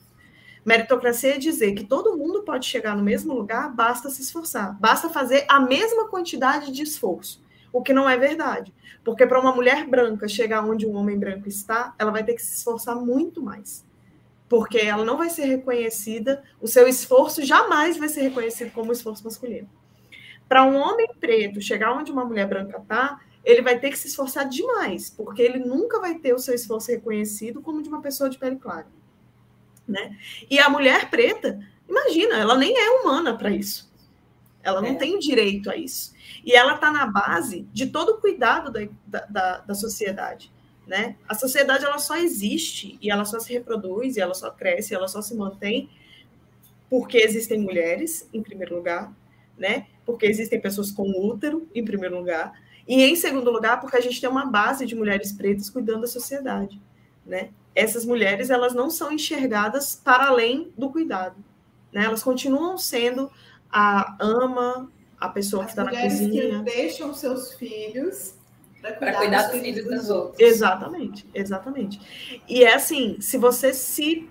Meritocracia é dizer que todo mundo pode chegar no mesmo lugar, basta se esforçar, basta fazer a mesma quantidade de esforço, o que não é verdade. Porque para uma mulher branca chegar onde um homem branco está, ela vai ter que se esforçar muito mais porque ela não vai ser reconhecida, o seu esforço jamais vai ser reconhecido como esforço masculino. Para um homem preto chegar onde uma mulher branca está, ele vai ter que se esforçar demais, porque ele nunca vai ter o seu esforço reconhecido como de uma pessoa de pele clara. Né? E a mulher preta, imagina, ela nem é humana para isso. Ela não é. tem direito a isso. E ela está na base de todo o cuidado da, da, da sociedade. Né? A sociedade ela só existe e ela só se reproduz, e ela só cresce, e ela só se mantém porque existem mulheres, em primeiro lugar, né? Porque existem pessoas com útero, em primeiro lugar, e em segundo lugar, porque a gente tem uma base de mulheres pretas cuidando da sociedade, né? Essas mulheres, elas não são enxergadas para além do cuidado, né? Elas continuam sendo a ama, a pessoa As que está na cozinha. que deixam seus filhos para cuidar, cuidar dos, filhos dos outros. Exatamente, exatamente. E é assim, se você se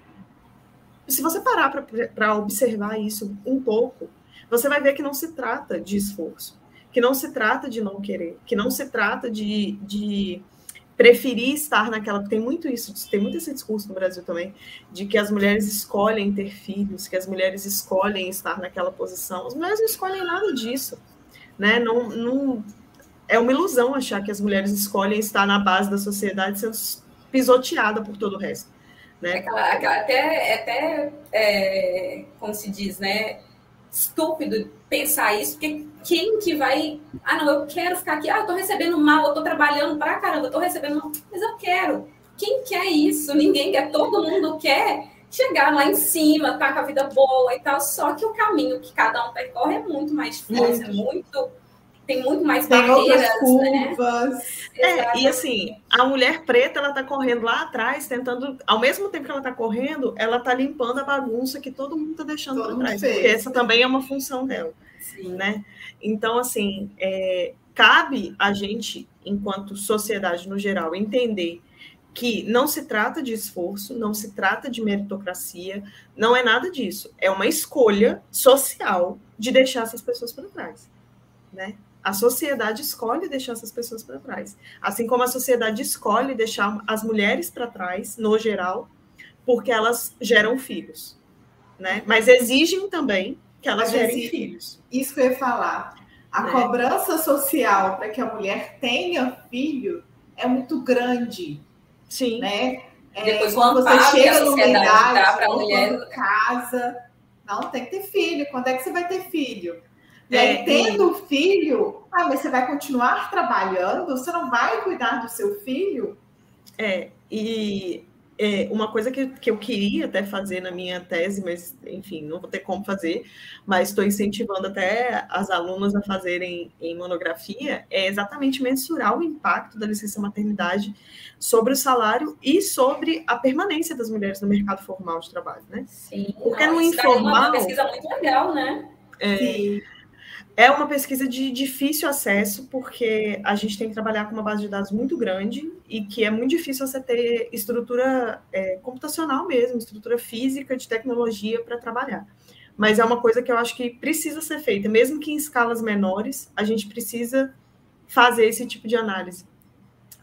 se você parar para observar isso um pouco, você vai ver que não se trata de esforço, que não se trata de não querer, que não se trata de, de preferir estar naquela. Tem muito isso, tem muito esse discurso no Brasil também, de que as mulheres escolhem ter filhos, que as mulheres escolhem estar naquela posição. As mulheres não escolhem nada disso. Né? Não, não, é uma ilusão achar que as mulheres escolhem estar na base da sociedade sendo pisoteada por todo o resto. Né? Aquela, aquela, até, até é, como se diz, né? Estúpido pensar isso, porque quem que vai. Ah, não, eu quero ficar aqui. Ah, eu tô recebendo mal, eu tô trabalhando pra caramba, eu tô recebendo mal, mas eu quero. Quem quer isso? Ninguém quer, todo mundo quer chegar lá em cima, tá com a vida boa e tal. Só que o caminho que cada um percorre é muito mais difícil, é muito tem muito mais tem barreiras, né? curvas. Né? É, e assim, a mulher preta, ela tá correndo lá atrás, tentando, ao mesmo tempo que ela tá correndo, ela tá limpando a bagunça que todo mundo tá deixando para trás, fez. porque essa também é uma função dela, Sim. né? Então, assim, é, cabe a gente, enquanto sociedade no geral, entender que não se trata de esforço, não se trata de meritocracia, não é nada disso. É uma escolha social de deixar essas pessoas para trás, né? A sociedade escolhe deixar essas pessoas para trás. Assim como a sociedade escolhe deixar as mulheres para trás, no geral, porque elas geram filhos. Né? Mas exigem também que elas Mas gerem filhos. Isso que eu ia falar. A é. cobrança social para que a mulher tenha filho é muito grande. Sim. Né? É, Depois, quando você chega numa idade, para a mulher casa, não tem que ter filho. Quando é que você vai ter filho? E aí, é, tendo e... filho, ah, mas você vai continuar trabalhando? Você não vai cuidar do seu filho? É, e é, uma coisa que, que eu queria até fazer na minha tese, mas enfim, não vou ter como fazer, mas estou incentivando até as alunas a fazerem em monografia, é exatamente mensurar o impacto da licença maternidade sobre o salário e sobre a permanência das mulheres no mercado formal de trabalho, né? Sim. Porque no informal. É uma pesquisa muito legal, né? É, Sim. É uma pesquisa de difícil acesso, porque a gente tem que trabalhar com uma base de dados muito grande e que é muito difícil você ter estrutura é, computacional mesmo, estrutura física de tecnologia para trabalhar. Mas é uma coisa que eu acho que precisa ser feita, mesmo que em escalas menores, a gente precisa fazer esse tipo de análise.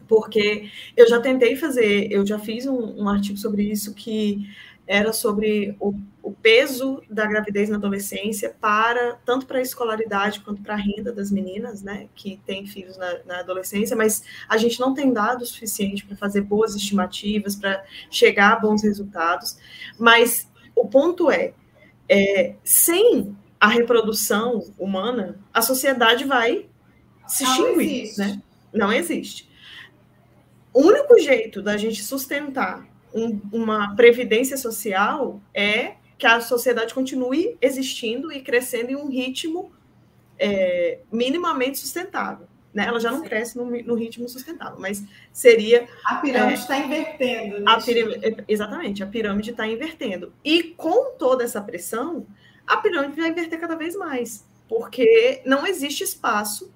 Porque eu já tentei fazer, eu já fiz um, um artigo sobre isso que era sobre o, o, peso da gravidez na adolescência para tanto para a escolaridade quanto para a renda das meninas, né, que têm filhos na, na adolescência, mas a gente não tem dados suficiente para fazer boas estimativas, para chegar a bons resultados. Mas o ponto é, é sem a reprodução humana, a sociedade vai se extinguir, né? Não existe. O único jeito da gente sustentar um, uma previdência social é que a sociedade continue existindo e crescendo em um ritmo é, minimamente sustentável. Né? Ela já não Sim. cresce no, no, ritmo sustentável, mas seria. A pirâmide está é, invertendo. A pirâmide, exatamente, a pirâmide está invertendo. E com toda essa pressão, a pirâmide vai inverter cada vez mais, porque não existe espaço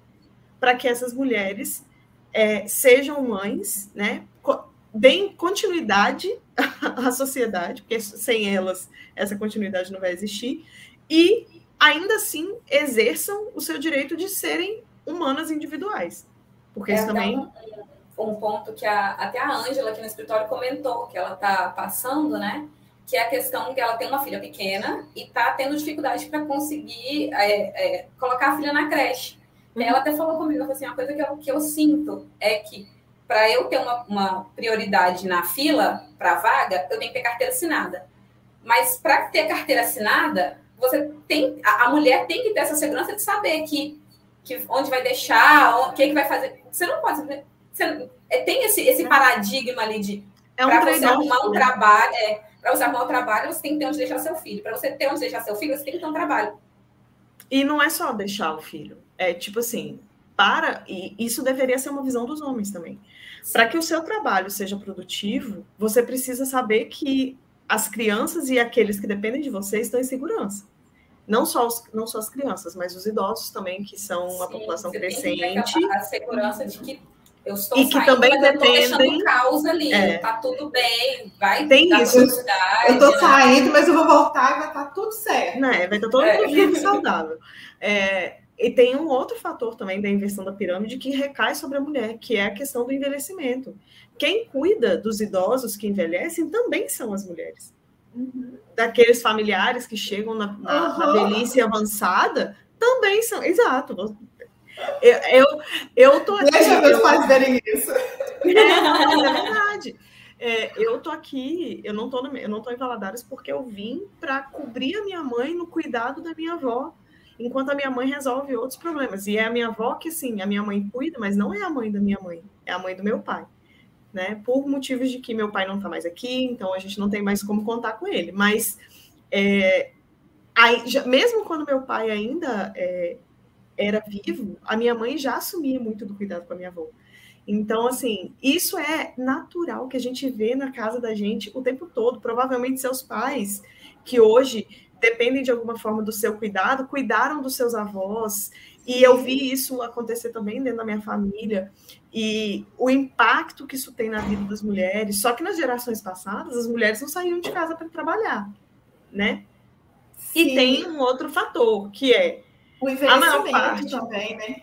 para que essas mulheres é, sejam mães, né? Deem continuidade <laughs> à sociedade, porque sem elas essa continuidade não vai existir, e ainda assim exerçam o seu direito de serem humanas individuais. Porque é isso também. Um, um ponto que a, até a Ângela aqui no escritório comentou, que ela está passando, né? Que é a questão que ela tem uma filha pequena e está tendo dificuldade para conseguir é, é, colocar a filha na creche. Uhum. Ela até falou comigo, assim, uma coisa que eu, que eu sinto é que para eu ter uma, uma, prioridade na fila para vaga, eu tenho que ter carteira assinada. Mas para ter carteira assinada, você tem a, a, mulher tem que ter essa segurança de saber que, que onde vai deixar, o que, que vai fazer. Você não pode. Você, é, tem esse, esse paradigma ali de é um para você arrumar um né? trabalho, é, para você arrumar um trabalho, você tem que ter onde deixar seu filho. Para você ter onde deixar seu filho, você tem que ter um trabalho. E não é só deixar o filho. É tipo assim, para e isso deveria ser uma visão dos homens também. Para que o seu trabalho seja produtivo, você precisa saber que as crianças e aqueles que dependem de você estão em segurança. Não só, os, não só as crianças, mas os idosos também, que são uma Sim, população crescente. a segurança de que eu estou e que saindo, também dependem. causa ali, é. tá tudo bem, vai Tem isso. Eu estou né? saindo, mas eu vou voltar e vai estar tá tudo certo. Né? Vai estar tá todo é. mundo saudável. É, e tem um outro fator também da inversão da pirâmide que recai sobre a mulher, que é a questão do envelhecimento. Quem cuida dos idosos que envelhecem também são as mulheres. Uhum. Daqueles familiares que chegam na, na, uhum. na, velhice avançada, também são. Exato. Eu, eu, eu tô aqui. Deixa meus pais verem isso. <laughs> É, não, é verdade. É, eu tô aqui, eu não tô, no, eu não tô em Valadares porque eu vim para cobrir a minha mãe no cuidado da minha avó enquanto a minha mãe resolve outros problemas. E é a minha avó que, sim, a minha mãe cuida, mas não é a mãe da minha mãe, é a mãe do meu pai. Né? Por motivos de que meu pai não está mais aqui, então a gente não tem mais como contar com ele. Mas, é, aí, já, mesmo quando meu pai ainda é, era vivo, a minha mãe já assumia muito do cuidado com a minha avó. Então, assim, isso é natural que a gente vê na casa da gente o tempo todo. Provavelmente seus pais, que hoje dependem de alguma forma do seu cuidado, cuidaram dos seus avós. E eu vi isso acontecer também dentro da minha família. E o impacto que isso tem na vida das mulheres. Só que nas gerações passadas, as mulheres não saíam de casa para trabalhar, né? Sim. E tem um outro fator, que é o a maior parte também, né?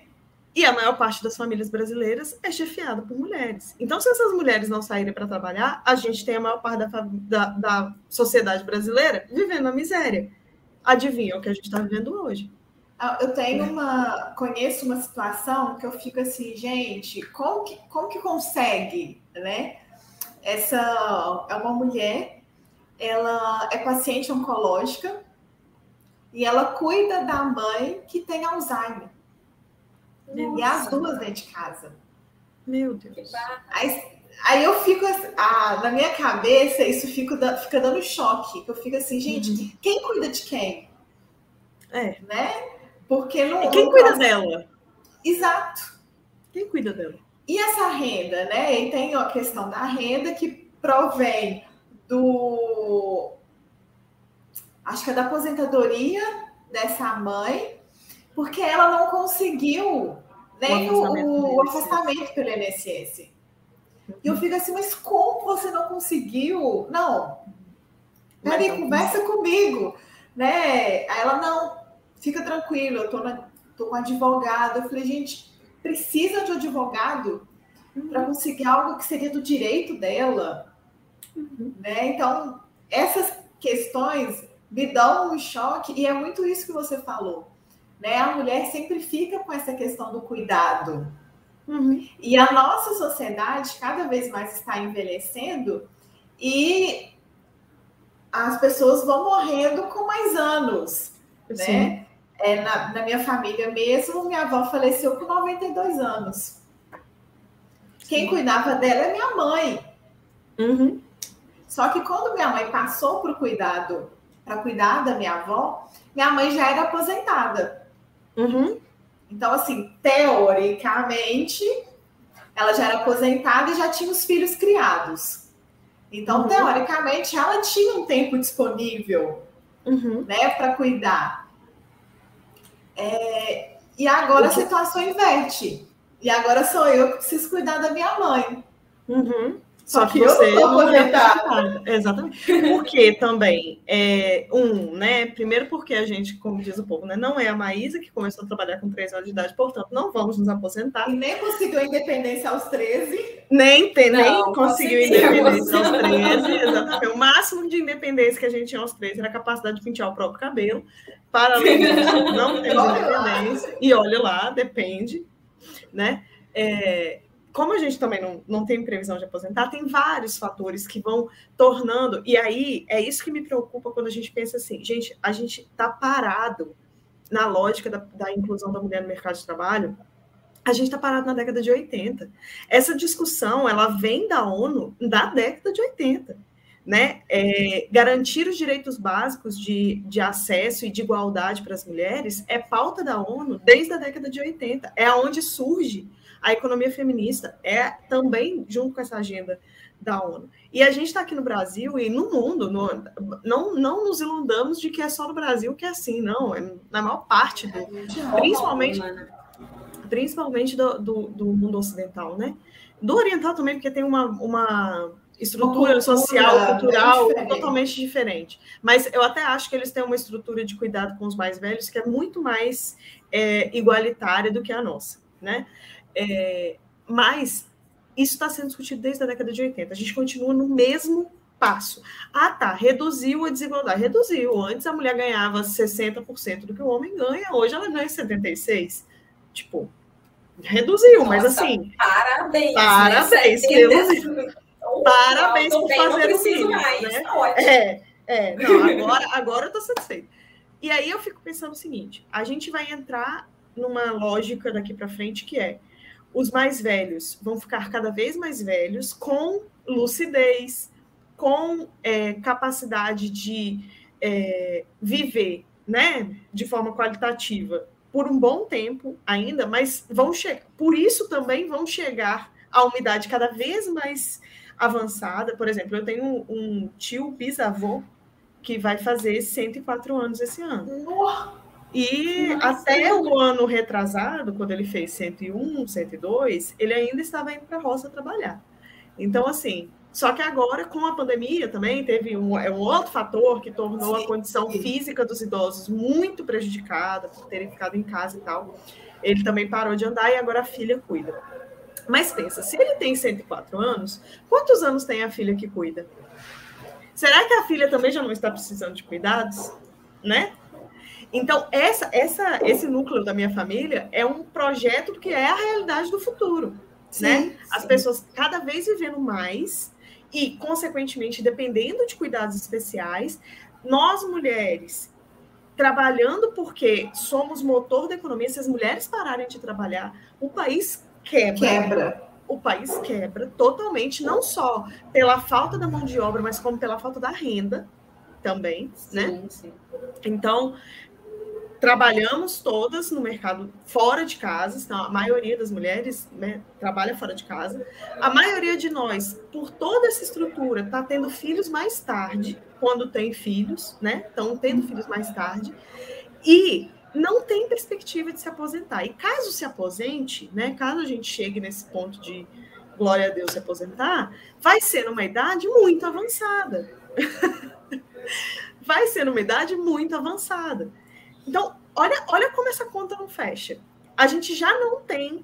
E a maior parte das famílias brasileiras é chefiada por mulheres. Então, se essas mulheres não saírem para trabalhar, a gente tem a maior parte da, da, da sociedade brasileira vivendo na miséria. Adivinha o que a gente está vivendo hoje? Ah, eu tenho uma. Conheço uma situação que eu fico assim, gente, como que, como que consegue, né? Essa é uma mulher, ela é paciente oncológica e ela cuida da mãe que tem Alzheimer. Nossa. E as duas dentro de casa. Meu Deus. Aí, aí eu fico, ah, na minha cabeça, isso fica, fica dando choque. Eu fico assim, gente, uhum. quem cuida de quem? É. Né? Porque não. E quem não cuida dela? Exato. Quem cuida dela? E essa renda, né? E tem a questão da renda que provém do. Acho que é da aposentadoria dessa mãe, porque ela não conseguiu nem o, o, o afastamento pelo INSS. E eu fico assim, mas como você não conseguiu? Não. Peraí, conversa comigo. Né? Aí ela, não, fica tranquilo, eu tô, na, tô com advogado. Eu falei, gente, precisa de um advogado para conseguir algo que seria do direito dela. Uhum. Né? Então, essas questões me dão um choque, e é muito isso que você falou. Né? A mulher sempre fica com essa questão do cuidado. Uhum. E a nossa sociedade cada vez mais está envelhecendo e as pessoas vão morrendo com mais anos. Né? É, na, na, minha família mesmo, minha avó faleceu com 92 anos. Quem Sim. cuidava dela é minha mãe. Uhum. Só que quando minha mãe passou para o cuidado, para cuidar da minha avó, minha mãe já era aposentada. Uhum. Então, assim, teoricamente, ela já era aposentada e já tinha os filhos criados. Então, uhum. teoricamente, ela tinha um tempo disponível uhum. né, para cuidar. É, e agora a situação inverte. E agora sou eu que preciso cuidar da minha mãe. Uhum. Só que você não aposentada. Exatamente. Porque também, é, um, né? Primeiro porque a gente, como diz o povo, né, não é a Maísa que começou a trabalhar com 13 anos de idade, portanto, não vamos nos aposentar. E nem conseguiu a independência aos 13. Nem, tem, não, nem conseguiu independência aos 13, exatamente. O máximo de independência que a gente tinha aos 13 era a capacidade de pentear o próprio cabelo. Para além disso, não temos independência. Lá. E olha lá, depende, né? É, como a gente também não, não tem previsão de aposentar, tem vários fatores que vão tornando. E aí é isso que me preocupa quando a gente pensa assim, gente, a gente está parado na lógica da, da inclusão da mulher no mercado de trabalho. A gente está parado na década de 80. Essa discussão ela vem da ONU da década de 80. Né? É, garantir os direitos básicos de, de acesso e de igualdade para as mulheres é pauta da ONU desde a década de 80. É onde surge a economia feminista é também junto com essa agenda da ONU. E a gente está aqui no Brasil e no mundo, no, não, não nos iludamos de que é só no Brasil que é assim, não. É na maior parte do. Principalmente, principalmente do, do, do mundo ocidental, né? Do oriental também, porque tem uma, uma estrutura cultura, social, cultural diferente. totalmente diferente. Mas eu até acho que eles têm uma estrutura de cuidado com os mais velhos que é muito mais é, igualitária do que a nossa, né? É, mas isso está sendo discutido desde a década de 80. A gente continua no mesmo passo. Ah, tá, reduziu a desigualdade. Reduziu. Antes a mulher ganhava 60% do que o homem ganha, hoje ela ganha 76%. Tipo, reduziu, Nossa, mas assim. Parabéns. Parabéns. Né? parabéns por <laughs> fazer o mínimo. Né? Tá é, é, não, agora, agora eu tô satisfeita. E aí eu fico pensando o seguinte: a gente vai entrar numa lógica daqui para frente que é os mais velhos vão ficar cada vez mais velhos com lucidez, com é, capacidade de é, viver né, de forma qualitativa por um bom tempo ainda, mas vão chegar, por isso também vão chegar a uma idade cada vez mais avançada. Por exemplo, eu tenho um, tio bisavô que vai fazer 104 anos esse ano. E até o ano retrasado, quando ele fez 101, 102, ele ainda estava indo para a roça trabalhar. Então, assim, só que agora, com a pandemia também, teve um, é um outro fator que tornou a condição física dos idosos muito prejudicada por terem ficado em casa e tal. Ele também parou de andar e agora a filha cuida. Mas pensa, se ele tem 104 anos, quantos anos tem a filha que cuida? Será que a filha também já não está precisando de cuidados? Né? Então, essa, essa, esse núcleo da minha família é um projeto que é a realidade do futuro. Sim, né? Sim. As pessoas cada vez vivendo mais e, consequentemente, dependendo de cuidados especiais, nós mulheres trabalhando porque somos motor da economia, se as mulheres pararem de trabalhar, o país quebra. Quebra. o país quebra totalmente, não só pela falta da mão de obra, mas como pela falta da renda também, sim, né? Sim. Então, trabalhamos todas no mercado fora de casa, então a maioria das mulheres né, trabalha fora de casa. A maioria de nós, por toda essa estrutura, está tendo filhos mais tarde, quando tem filhos, né? Estão tendo filhos mais tarde. E não tem perspectiva de se aposentar. E caso se aposente, né? Caso a gente chegue nesse ponto de glória a Deus se aposentar, vai ser numa idade muito avançada. <laughs> vai ser numa idade muito avançada. Então, olha, olha como essa conta não fecha. A gente já não tem,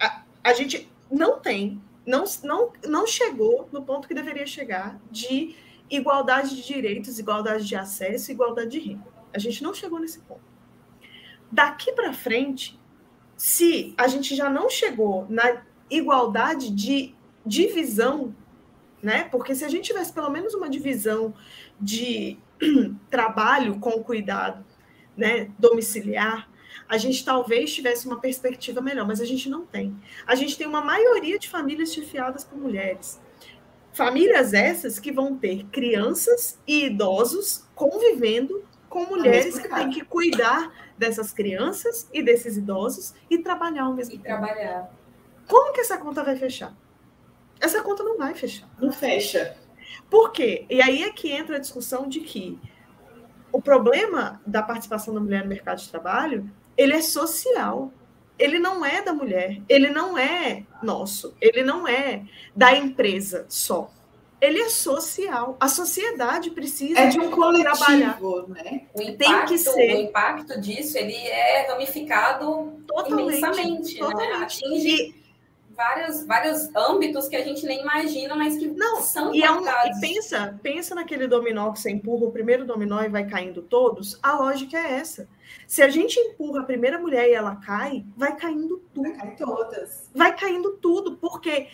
a, a gente não tem, não, não, não chegou no ponto que deveria chegar de igualdade de direitos, igualdade de acesso, igualdade de renda. A gente não chegou nesse ponto. Daqui para frente, se a gente já não chegou na igualdade de divisão, né? Porque se a gente tivesse pelo menos uma divisão de <clears throat> trabalho com cuidado né, domiciliar, a gente talvez tivesse uma perspectiva melhor, mas a gente não tem. A gente tem uma maioria de famílias chefiadas por mulheres. Famílias essas que vão ter crianças e idosos convivendo com mulheres que têm que cuidar dessas crianças e desses idosos e trabalhar ao mesmo e tempo. trabalhar. Como que essa conta vai fechar? Essa conta não vai fechar. Não fecha. Por quê? E aí é que entra a discussão de que o problema da participação da mulher no mercado de trabalho, ele é social. Ele não é da mulher, ele não é nosso, ele não é da empresa só. Ele é social. A sociedade precisa é de um coletivo, trabalhar. né? O impacto, Tem que ser. o impacto disso ele é ramificado totalmente, imensamente, né? totalmente. Né? Atinge e vários, vários âmbitos que a gente nem imagina, mas que não são e, é um, e pensa, pensa naquele dominó que você empurra o primeiro dominó e vai caindo todos. A lógica é essa. Se a gente empurra a primeira mulher e ela cai, vai caindo tudo. Vai cair todas. Vai caindo tudo, porque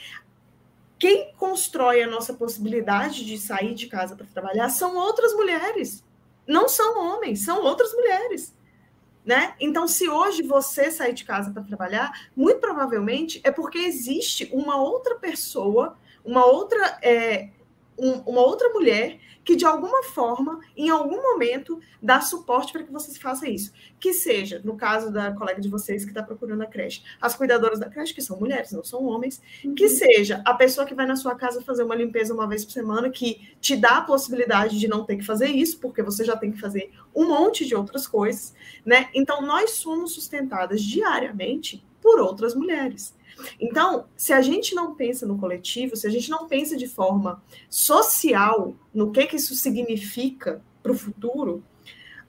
quem constrói a nossa possibilidade de sair de casa para trabalhar são outras mulheres. Não são homens, são outras mulheres. Né? Então, se hoje você sair de casa para trabalhar, muito provavelmente é porque existe uma outra pessoa, uma outra, é, um, uma outra mulher que de alguma forma, em algum momento, dá suporte para que você faça isso. Que seja, no caso da colega de vocês que está procurando a creche, as cuidadoras da creche, que são mulheres, não são homens, uhum. que seja a pessoa que vai na sua casa fazer uma limpeza uma vez por semana, que te dá a possibilidade de não ter que fazer isso, porque você já tem que fazer um monte de outras coisas, né? Então, nós somos sustentadas diariamente por outras mulheres. Então, se a gente não pensa no coletivo, se a gente não pensa de forma social no que, que isso significa para o futuro,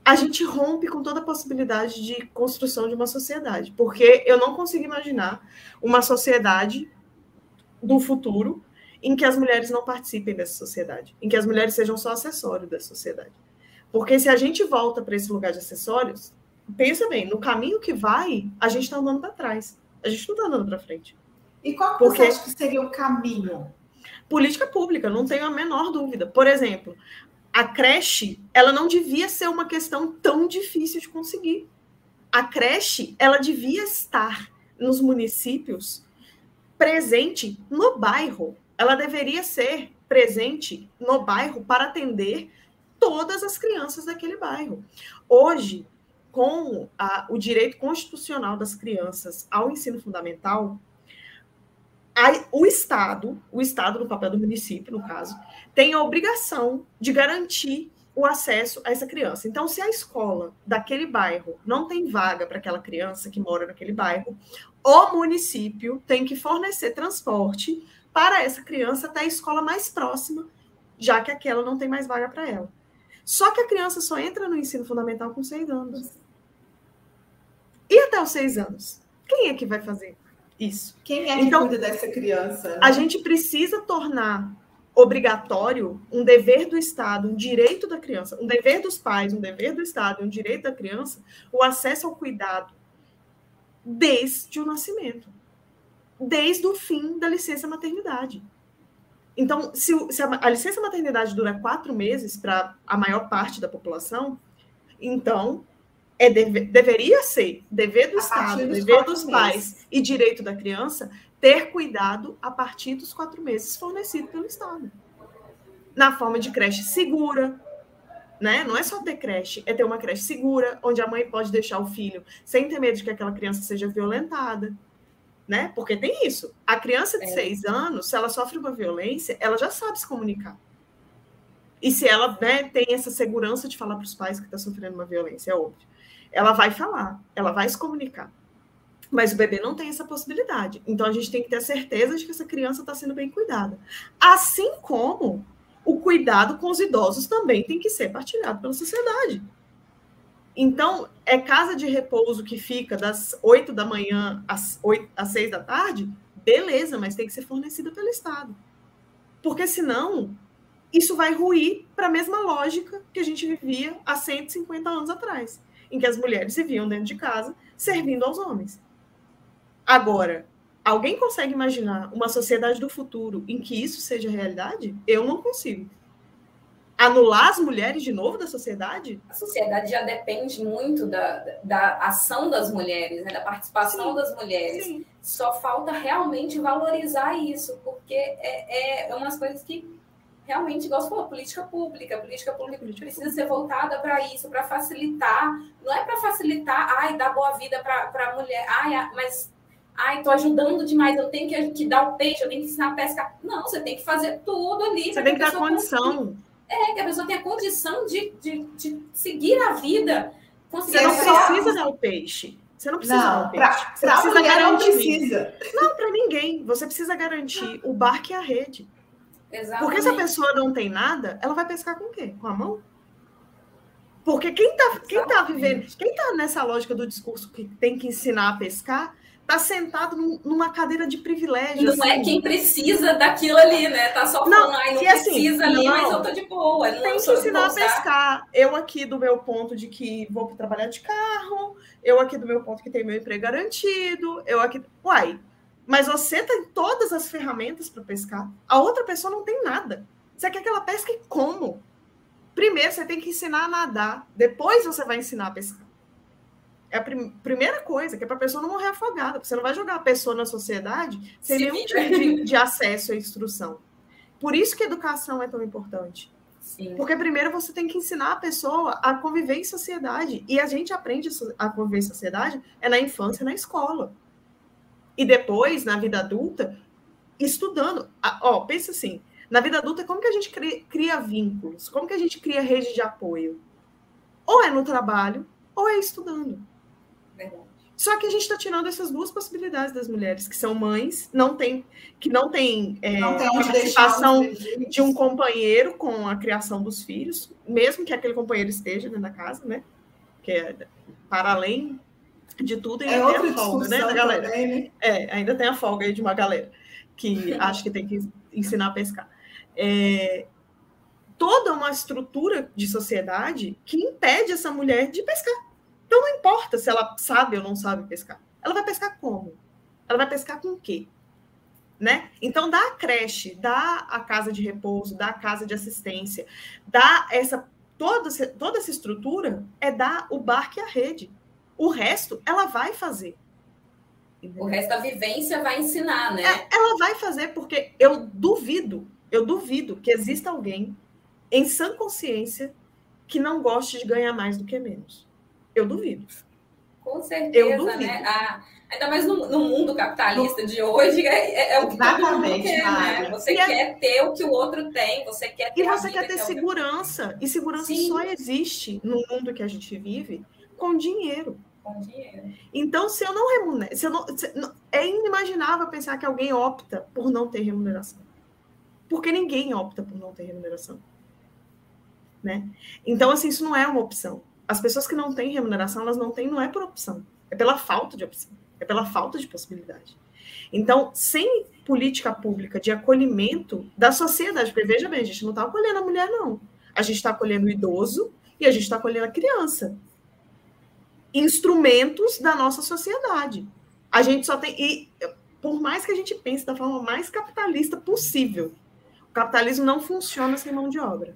a gente rompe com toda a possibilidade de construção de uma sociedade. Porque eu não consigo imaginar uma sociedade do futuro em que as mulheres não participem dessa sociedade, em que as mulheres sejam só acessório dessa sociedade. Porque se a gente volta para esse lugar de acessórios, pensa bem, no caminho que vai, a gente está andando para trás. A gente não está andando para frente. E qual que Porque... você acha que seria o caminho? Política pública, não tenho a menor dúvida. Por exemplo, a creche, ela não devia ser uma questão tão difícil de conseguir. A creche, ela devia estar nos municípios presente no bairro. Ela deveria ser presente no bairro para atender todas as crianças daquele bairro. Hoje, com a, o direito constitucional das crianças ao ensino fundamental, a, o Estado, o Estado no papel do município, no caso, tem a obrigação de garantir o acesso a essa criança. Então, se a escola daquele bairro não tem vaga para aquela criança que mora naquele bairro, o município tem que fornecer transporte para essa criança até a escola mais próxima, já que aquela não tem mais vaga para ela. Só que a criança só entra no ensino fundamental com seis anos. E até os seis anos? Quem é que vai fazer isso? Quem é que então, cuida dessa criança? Né? A gente precisa tornar obrigatório um dever do Estado, um direito da criança, um dever dos pais, um dever do Estado, um direito da criança, o acesso ao cuidado desde o nascimento, desde o fim da licença maternidade. Então, se, se a, a licença maternidade dura quatro meses para a maior parte da população, então é deve, deveria ser dever do a Estado, dever dos pais meses. e direito da criança ter cuidado a partir dos quatro meses fornecido pelo Estado. Na forma de creche segura, né? Não é só ter creche, é ter uma creche segura, onde a mãe pode deixar o filho sem ter medo de que aquela criança seja violentada, né? Porque tem isso. A criança de é. seis anos, se ela sofre uma violência, ela já sabe se comunicar. E se ela né, tem essa segurança de falar para os pais que está sofrendo uma violência, é óbvio. Ela vai falar, ela vai se comunicar. Mas o bebê não tem essa possibilidade. Então a gente tem que ter certeza de que essa criança está sendo bem cuidada. Assim como o cuidado com os idosos também tem que ser partilhado pela sociedade. Então, é casa de repouso que fica das 8 da manhã às, 8, às 6 da tarde? Beleza, mas tem que ser fornecida pelo Estado. Porque senão isso vai ruir para a mesma lógica que a gente vivia há 150 anos atrás, em que as mulheres viviam dentro de casa servindo aos homens. Agora, alguém consegue imaginar uma sociedade do futuro em que isso seja realidade? Eu não consigo. Anular as mulheres de novo da sociedade? A sociedade já depende muito da, da ação das mulheres, né? da participação sim, das mulheres. Sim. Só falta realmente valorizar isso, porque é, é umas coisas que realmente, igual você falou, política pública. Política pública precisa ser voltada para isso, para facilitar. Não é para facilitar, ai, dar boa vida para a mulher, ai, mas ai, estou ajudando demais, eu tenho que, que, dar o peixe, eu tenho que ensinar a pescar. Não, você tem que fazer tudo ali. Você tem que dar condição. Consiga. É, que a pessoa tenha condição de, de, de seguir a vida. Você não precisa dar o peixe. Você não precisa não, dar o peixe. Pra, você precisa garantir. Não precisa. Não, para ninguém. Você precisa garantir o barco e a rede. Exatamente. Porque se a pessoa não tem nada, ela vai pescar com o quê? Com a mão? Porque quem está quem tá vivendo, quem está nessa lógica do discurso que tem que ensinar a pescar, está sentado numa cadeira de privilégio. Não é assim. é quem precisa daquilo ali, né? Tá só falando, não, ai, não assim, precisa ali, não, mas eu tô de boa. Não tem que ensinar a pescar. Eu aqui do meu ponto de que vou trabalhar de carro, eu aqui do meu ponto que tem meu emprego garantido, eu aqui. Uai, mas você tem todas as ferramentas para pescar. A outra pessoa não tem nada. Você quer que ela pesque como? Primeiro você tem que ensinar a nadar, depois você vai ensinar a pescar. É a prim primeira coisa, que é para a pessoa não morrer afogada. Você não vai jogar a pessoa na sociedade sem Sim. nenhum tipo de, de acesso à instrução. Por isso que educação é tão importante. Sim. Porque primeiro você tem que ensinar a pessoa a conviver em sociedade. E a gente aprende a conviver em sociedade é na infância, na escola. E depois, na vida adulta, estudando. Ó, pensa assim, na vida adulta, como que a gente cria, cria vínculos? Como que a gente cria rede de apoio? Ou é no trabalho, ou é estudando. Verdade. Só que a gente está tirando essas duas possibilidades das mulheres, que são mães, não tem, que não tem, é, não tem participação de um companheiro com a criação dos filhos, mesmo que aquele companheiro esteja dentro da casa, né? Que é para além de tudo, ainda é tem a folga, né, da galera. Também, né? É, ainda tem a folga aí de uma galera que <laughs> acha que tem que ensinar a pescar. É, toda uma estrutura de sociedade que impede essa mulher de pescar. Então não importa se ela sabe ou não sabe pescar. Ela vai pescar como? Ela vai pescar com o quê? Né? Então dá a creche, dá a casa de repouso, dá a casa de assistência, dá essa toda, toda essa estrutura é dar o barco e a rede. O resto ela vai fazer. O resto da vivência vai ensinar, né? É, ela vai fazer porque eu duvido, eu duvido que exista alguém em sã consciência que não goste de ganhar mais do que menos. Eu duvido. Com certeza, né? Ah, ainda mais no, no, mundo capitalista de hoje, é, é, é o que Exatamente, todo mundo quer, né? Você e quer a... ter o que o outro tem, você quer ter E você quer ter que segurança. E segurança Sim. só existe no mundo que a gente vive com dinheiro. Com dinheiro. Então, se eu não remunero, se eu não, se, não, é inimaginável pensar que alguém opta por não ter remuneração. Porque ninguém opta por não ter remuneração. Né? Então, assim, isso não é uma opção. As pessoas que não têm remuneração, elas não têm, não é por opção, é pela falta de opção, é pela falta de possibilidade. Então, sem política pública de acolhimento da sociedade, porque veja bem, a gente não está acolhendo a mulher, não. A gente está acolhendo o idoso e a gente está acolhendo a criança. Instrumentos da nossa sociedade. A gente só tem. E por mais que a gente pense da forma mais capitalista possível, o capitalismo não funciona sem mão de obra.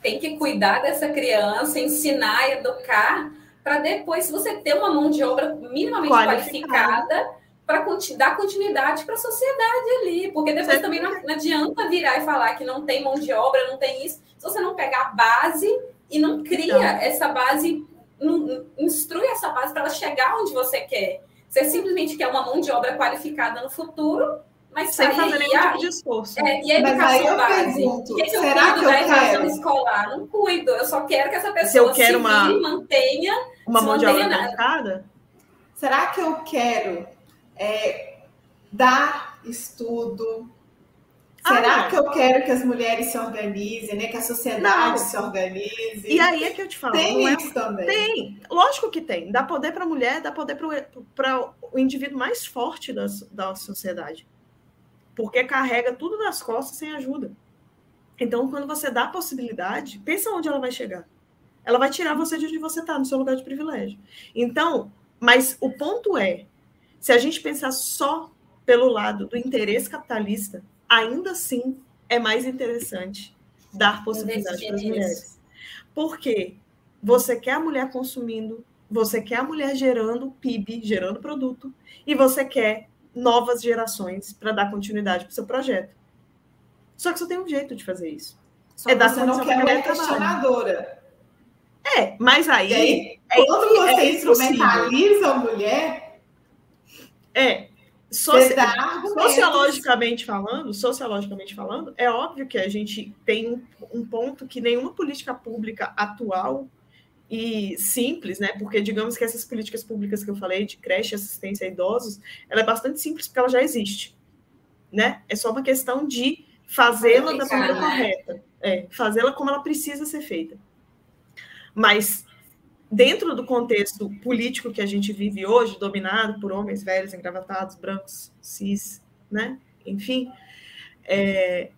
tem que cuidar dessa criança, ensinar, educar, para depois, se você ter uma mão de obra minimamente qualificada, para dar continuidade para a sociedade ali. Porque depois também não, não, adianta virar e falar que não tem mão de obra, não tem isso, se você não pegar a base e não cria então. essa base, não, instrui essa base para ela chegar onde você quer. Você simplesmente quer uma mão de obra qualificada no futuro, mas sem aí, fazer nenhum tipo de esforço. É, e a educação base? Pergunto, que, que será eu que eu da educação escolar? Não cuido, eu só quero que essa pessoa se, eu quero se uma, mantenha. Uma mão de obra qualificada? Será que eu quero é, dar estudo? Será ah, que eu quero que as mulheres se organizem, né? Que a sociedade não. se organize? E aí é que eu te falo. Tem é... isso também. Tem, lógico que tem. Dá poder para a mulher, dá poder para o indivíduo mais forte da, da sociedade porque carrega tudo nas costas sem ajuda. Então, quando você dá a possibilidade, pensa onde ela vai chegar. Ela vai tirar você de onde você está, no seu lugar de privilégio. Então, mas o ponto é, se a gente pensar só pelo lado do interesse capitalista, ainda assim é mais interessante dar possibilidade para as mulheres. Porque você quer a mulher consumindo, você quer a mulher gerando PIB, gerando produto, e você quer novas gerações para dar continuidade para o seu projeto. Só que só tem um jeito de fazer isso. Só é dar você não quer mulher questionadora. É, mas aí. aí é, quando você é instrumentaliza a mulher. É. Soci... Sociologicamente falando, sociologicamente falando, é óbvio que a gente tem um, um ponto que nenhuma política pública atual e simples, né? Porque digamos que essas políticas públicas que eu falei de creche, assistência a idosos, ela é bastante simples porque ela já existe, né? É só uma questão de fazê-la da maneira correta, é, fazê-la como ela precisa ser feita. Mas dentro do contexto político que a gente vive hoje, dominado por homens velhos, engravatados, brancos, cis, né? Enfim, é,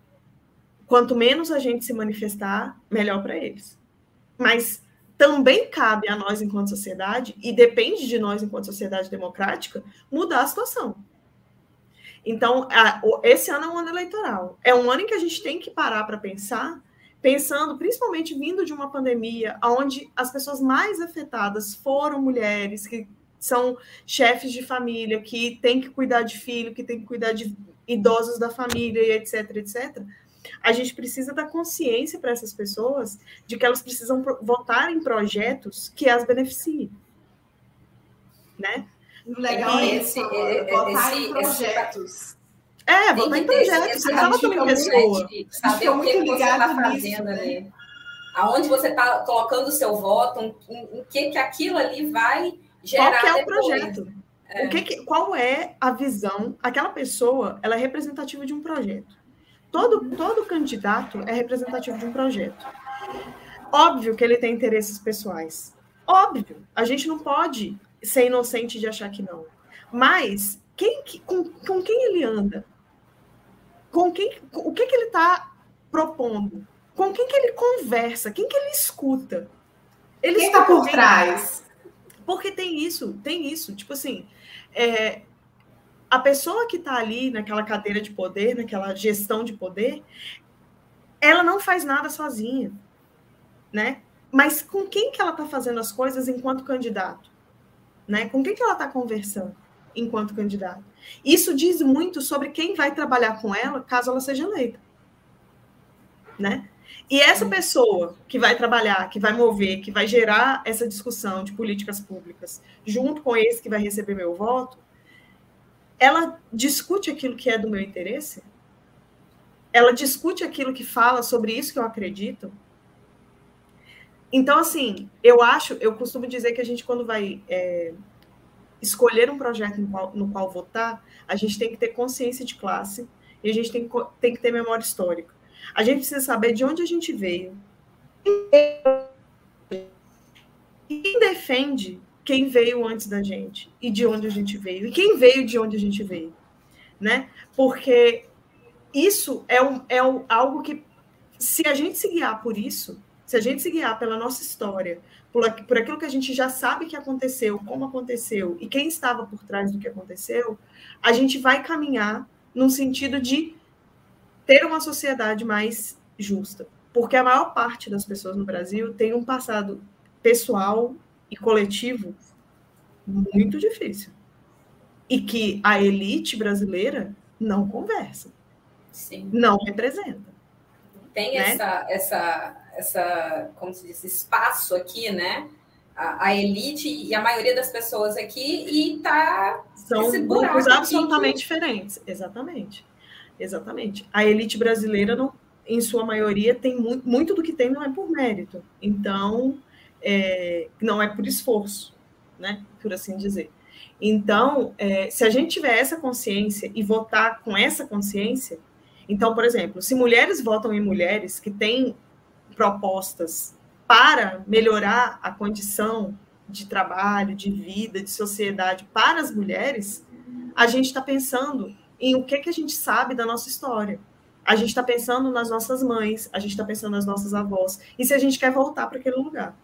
quanto menos a gente se manifestar, melhor para eles. Mas também cabe a nós, enquanto sociedade, e depende de nós, enquanto sociedade democrática, mudar a situação. Então, a, esse ano é um ano eleitoral. É um ano em que a gente tem que parar para pensar, pensando principalmente vindo de uma pandemia, onde as pessoas mais afetadas foram mulheres, que são chefes de família, que têm que cuidar de filho, que têm que cuidar de idosos da família, e etc, etc a gente precisa dar consciência para essas pessoas de que elas precisam votar em projetos que as beneficiem. Né? O legal e, é esse, é, é, votar esse, em projetos. É, votar em projetos, você estava também pessoa. Saber o que, que você está fazendo né? ali. Aonde você está colocando o seu voto, em, que, que aquilo ali vai gerar. Qual que é o projeto? É. O que, que qual é a visão? Aquela pessoa, ela é representativa de um projeto. Todo, todo candidato é representativo de um projeto. Óbvio que ele tem interesses pessoais. Óbvio. A gente não pode ser inocente de achar que não. Mas quem, com, com quem ele anda? Com quem, o que, que ele está propondo? Com quem que ele conversa? Quem que ele escuta? Ele quem está por trás? Porque tem isso, tem isso. Tipo assim, é, a pessoa que está ali naquela cadeira de poder, naquela gestão de poder, ela não faz nada sozinha, né? Mas com quem que ela está fazendo as coisas enquanto candidato? Né? Com quem que ela está conversando enquanto candidato? Isso diz muito sobre quem vai trabalhar com ela caso ela seja eleita, né? E essa pessoa que vai trabalhar, que vai mover, que vai gerar essa discussão de políticas públicas, junto com esse que vai receber meu voto, ela discute aquilo que é do meu interesse? Ela discute aquilo que fala sobre isso que eu acredito? Então, assim, eu acho, eu costumo dizer que a gente, quando vai é, escolher um projeto no qual, no qual votar, a gente tem que ter consciência de classe e a gente tem, tem que ter memória histórica. A gente precisa saber de onde a gente veio. Quem defende quem veio antes da gente e de onde a gente veio e quem veio de onde a gente veio, né? Porque isso é, um, é um, algo que, se a gente se guiar por isso, se a gente se guiar pela nossa história, por, por aquilo que a gente já sabe que aconteceu, como aconteceu e quem estava por trás do que aconteceu, a gente vai caminhar num sentido de ter uma sociedade mais justa. Porque a maior parte das pessoas no Brasil tem um passado pessoal e coletivo muito difícil. E que a elite brasileira não conversa. Sim. Não representa. Tem né? essa, essa, essa, como se diz, espaço aqui, né? A, a, elite e a maioria das pessoas aqui e tá são grupos absolutamente que... diferentes. Exatamente. Exatamente. A elite brasileira não, em sua maioria tem muito, muito do que tem não é por mérito. Então, é, não é por esforço, né? Por assim dizer. Então, é, se a gente tiver essa consciência e votar com essa consciência, então, por exemplo, se mulheres votam em mulheres que têm propostas para melhorar a condição de trabalho, de vida, de sociedade para as mulheres, a gente está pensando em o que, que a gente sabe da nossa história. A gente está pensando nas nossas mães, a gente está pensando nas nossas avós, e se a gente quer voltar para aquele lugar.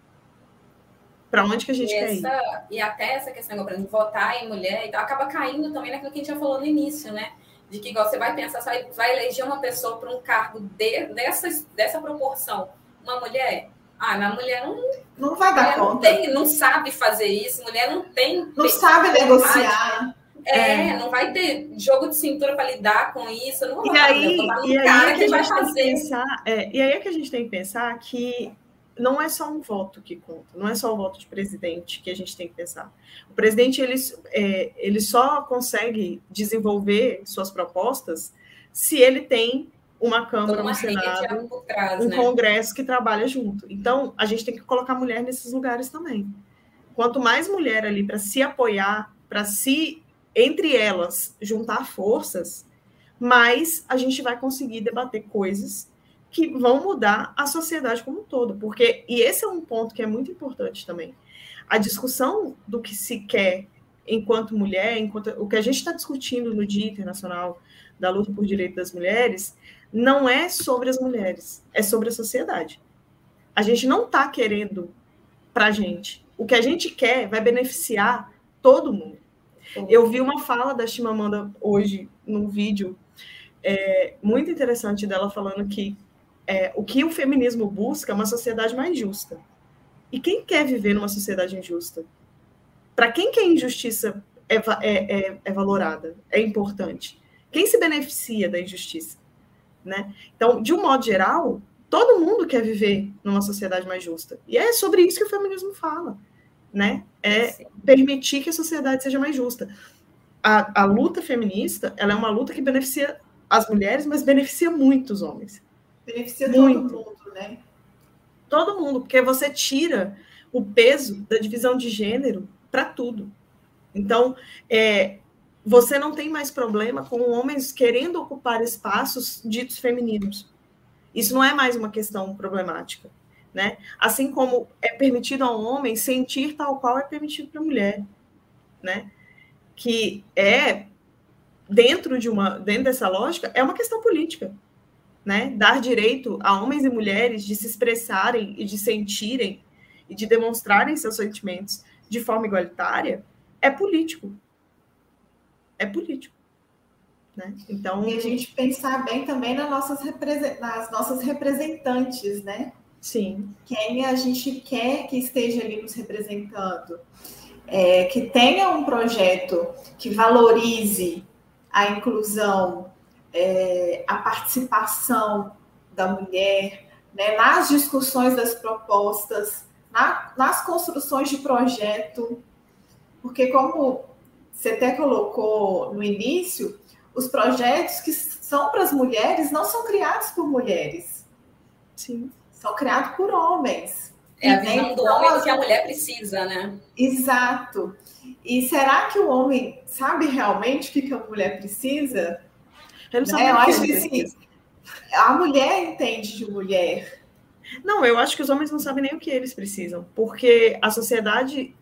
Para onde que a gente e quer essa, ir? E até essa questão, por exemplo, votar em mulher, então acaba caindo também naquilo que a gente já falou no início, né? De que igual você vai pensar, você vai, vai eleger uma pessoa para um cargo de, dessa, dessa proporção. Uma mulher, ah, mas a mulher não. Não vai dar conta. Não, tem, não sabe fazer isso, mulher não tem. Não sabe negociar. É, é, não vai ter jogo de cintura para lidar com isso. Não vai, e aí, e aí é que, que a gente tem que pensar, é, e aí é que a gente tem que pensar que não é só um voto que conta, não é só o voto de presidente que a gente tem que pensar. O presidente ele, é, ele só consegue desenvolver suas propostas se ele tem uma Câmara, uma um Senado, trás, um né? Congresso que trabalha junto. Então, a gente tem que colocar mulher nesses lugares também. Quanto mais mulher ali para se apoiar, para se, entre elas, juntar forças, mais a gente vai conseguir debater coisas que vão mudar a sociedade como um todo. Porque, e esse é um ponto que é muito importante também. A discussão do que se quer enquanto mulher, enquanto o que a gente está discutindo no Dia Internacional da Luta por Direitos das Mulheres, não é sobre as mulheres, é sobre a sociedade. A gente não está querendo para a gente. O que a gente quer vai beneficiar todo mundo. Eu vi uma fala da Chimamanda hoje num vídeo é, muito interessante dela falando que é, o que o feminismo busca é uma sociedade mais justa. E quem quer viver numa sociedade injusta? Para quem que a injustiça é, é, é, é, valorada, é importante? Quem se beneficia da injustiça? Né? Então, de um modo geral, todo mundo quer viver numa sociedade mais justa. E é sobre isso que o feminismo fala. Né? É Sim. permitir que a sociedade seja mais justa. A, a luta feminista ela é uma luta que beneficia as mulheres, mas beneficia muitos homens. Beneficia Muito. todo mundo, né? Todo mundo, porque você tira o peso da divisão de gênero para tudo. Então, é, você não tem mais problema com homens querendo ocupar espaços ditos femininos. Isso não é mais uma questão problemática. Né? Assim como é permitido ao homem sentir tal qual é permitido para a mulher, né? Que é dentro de uma dentro dessa lógica é uma questão política né? Dar direito a homens e mulheres de se expressarem e de sentirem e de demonstrarem seus sentimentos de forma igualitária é político. É político. Né? Então, e a gente pensar bem também nas nossas, nas nossas representantes, né? Sim. Quem a gente quer que esteja ali nos representando. É, que tenha um projeto que valorize a inclusão é, a participação da mulher né, nas discussões das propostas, na, nas construções de projeto, porque como você até colocou no início, os projetos que são para as mulheres não são criados por mulheres. Sim. São criados por homens. É a visão do homem que a mulher precisa, né? Exato. E será que o homem sabe realmente o que a mulher precisa? Eu não né? Eu acho que sim. A mulher entende de mulher. Não, eu acho que os homens não sabem nem o que eles precisam, porque a sociedade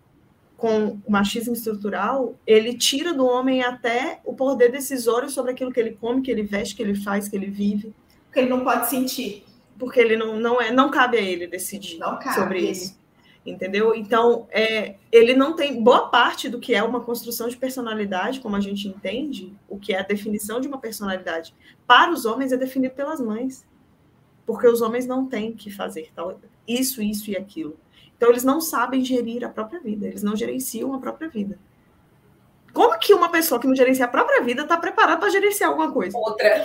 com o machismo estrutural, ele tira do homem até o poder decisório sobre aquilo que ele come, que ele veste, que ele faz, que ele vive. Porque ele não pode sentir. Porque ele não, não é, não cabe a ele decidir sobre isso entendeu? Então, é, ele não tem boa parte do que é uma construção de personalidade, como a gente entende, o que é a definição de uma personalidade para os homens é definido pelas mães. porque os homens não têm que fazer tal, isso, isso e aquilo. Então, eles não sabem gerir a própria vida, eles não gerenciam a própria vida. Como que uma pessoa que não gerencia a própria vida está preparada para gerenciar alguma coisa? Outra.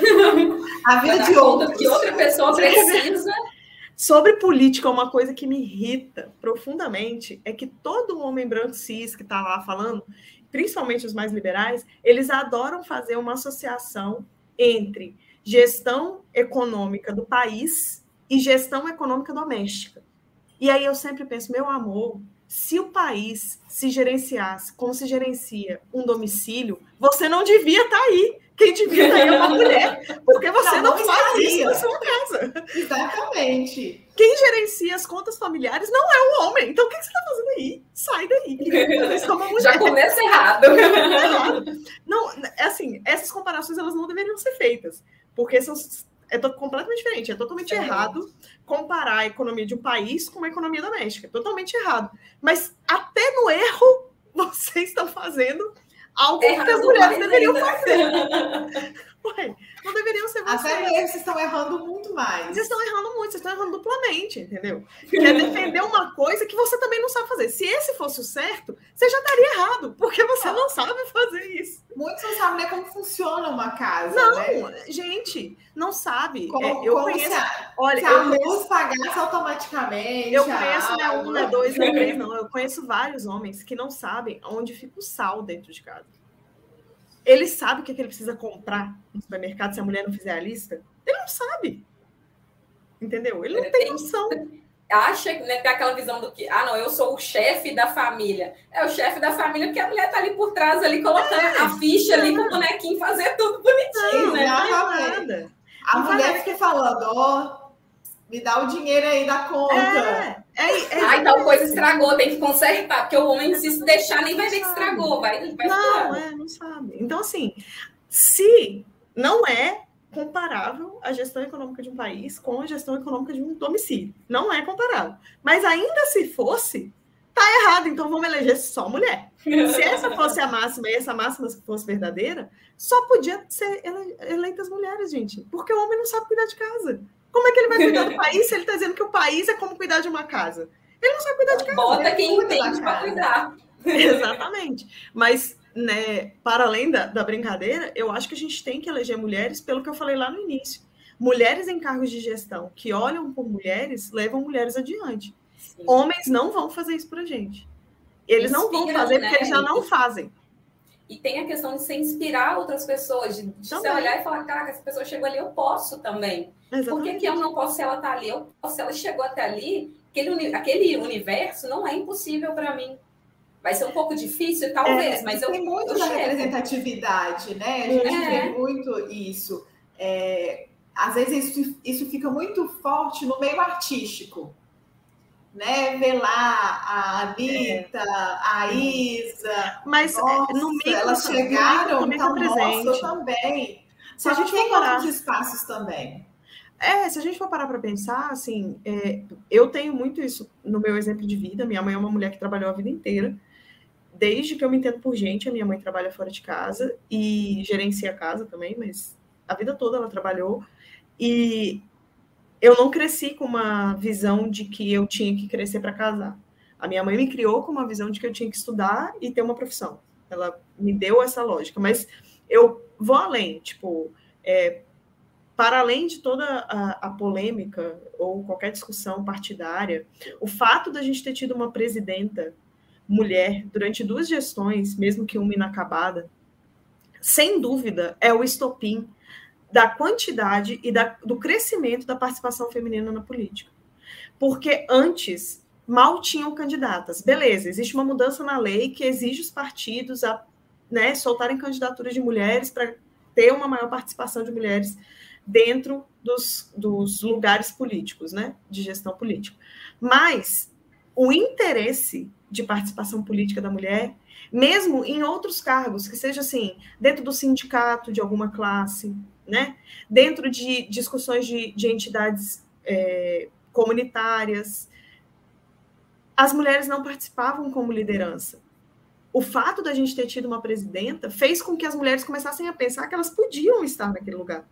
A vida de outra. que outra pessoa precisa. Sobre política, uma coisa que me irrita profundamente é que todo homem branco cis que está lá falando, principalmente os mais liberais, eles adoram fazer uma associação entre gestão econômica do país e gestão econômica doméstica. E aí eu sempre penso, meu amor, se o país se gerenciasse como se gerencia um domicílio, você não devia estar tá aí. Quem devia estar tá aí é uma mulher, porque você não, não faz isso na sua casa. Exatamente. Quem gerencia as contas familiares não é o homem. Então o que você está fazendo aí? Sai daí. <laughs> Já começa errado. <laughs> Não, é assim, essas comparações elas não deveriam ser feitas, porque são é completamente diferente. É totalmente é. errado comparar a economia de um país com uma economia doméstica. É totalmente errado. Mas até no erro, <laughs> vocês estão fazendo algo é que as mulheres deveriam fazer. <laughs> Ué, não deveriam ser vocês. Até mesmo, vocês estão errando muito mais. Vocês estão errando muito, vocês estão errando duplamente, entendeu? Quer defender uma coisa que você também não sabe fazer. Se esse fosse o certo, você já estaria errado, porque você não sabe fazer isso. Muitos não sabem nem como funciona uma casa. Não, né? gente, não sabe. Como, é, eu como conheço. Se a, olha, se a luz conheço, pagasse automaticamente. Eu conheço, não é um, não é dois, não é três, <laughs> não. Eu conheço vários homens que não sabem onde fica o sal dentro de casa. Ele sabe o que, é que ele precisa comprar no supermercado se a mulher não fizer a lista? Ele não sabe. Entendeu? Ele não tem noção. Acha, né, tem aquela visão do que, ah, não, eu sou o chefe da família. É o chefe da família porque a mulher tá ali por trás, ali, colocando é, a ficha ali com o bonequinho, fazer tudo bonitinho, não, né? Não, nada. A não mulher fica falando, ó, oh, me dá o dinheiro aí da conta. É. É, é, Ai, tal coisa estragou, tem que consertar, porque o homem, se deixar, nem vai ver que estragou, vai, vai Não, é, não sabe. Então, assim, se não é comparável a gestão econômica de um país com a gestão econômica de um domicílio. Não é comparável. Mas ainda se fosse, tá errado, então vamos eleger só mulher. Se essa fosse a máxima e essa máxima fosse verdadeira, só podia ser eleitas mulheres, gente. Porque o homem não sabe cuidar de casa. Como é que ele vai cuidar do <laughs> país se ele está dizendo que o país é como cuidar de uma casa? Ele não sabe cuidar de casa. Bota quem entende para cuidar. <laughs> <laughs> Exatamente. Mas, né, para além da, da brincadeira, eu acho que a gente tem que eleger mulheres pelo que eu falei lá no início. Mulheres em cargos de gestão que olham por mulheres levam mulheres adiante. Sim. Homens não vão fazer isso para gente. Eles Inspiram, não vão fazer porque né? eles já não fazem. E tem a questão de se inspirar outras pessoas, de, de você olhar e falar, caraca, essa pessoa chegou ali, eu posso também. Exatamente. Por que, que eu não posso se ela está ali? Eu posso, se ela chegou até ali, aquele, aquele universo não é impossível para mim. Vai ser um pouco difícil, talvez, é, mas eu. Tem muito eu da representatividade, né? A gente é. vê muito isso. É, às vezes isso, isso fica muito forte no meio artístico né? Ver lá a Anitta, é. a Isa. Mas é, nossa, no meio elas chegaram, então, presente. Nossa, também. Se a gente for parar outros espaços também. É, se a gente for parar para pensar, assim, é, eu tenho muito isso no meu exemplo de vida. Minha mãe é uma mulher que trabalhou a vida inteira. Desde que eu me entendo por gente, a minha mãe trabalha fora de casa e gerencia a casa também, mas a vida toda ela trabalhou. E eu não cresci com uma visão de que eu tinha que crescer para casar. A minha mãe me criou com uma visão de que eu tinha que estudar e ter uma profissão. Ela me deu essa lógica, mas eu vou além, tipo, é, para além de toda a, a, polêmica ou qualquer discussão partidária, o fato da gente ter tido uma presidenta mulher durante duas gestões, mesmo que uma inacabada, sem dúvida é o estopim da quantidade e da, do crescimento da participação feminina na política. Porque antes mal tinham candidatas. Beleza, existe uma mudança na lei que exige os partidos a né, soltarem candidaturas de mulheres para ter uma maior participação de mulheres dentro dos, dos lugares políticos, né, de gestão política. Mas o interesse de participação política da mulher, mesmo em outros cargos, que seja assim, dentro do sindicato de alguma classe, né? Dentro de discussões de, de entidades é, comunitárias, as mulheres não participavam como liderança. O fato da gente ter tido uma presidenta fez com que as mulheres começassem a pensar que elas podiam estar naquele lugar.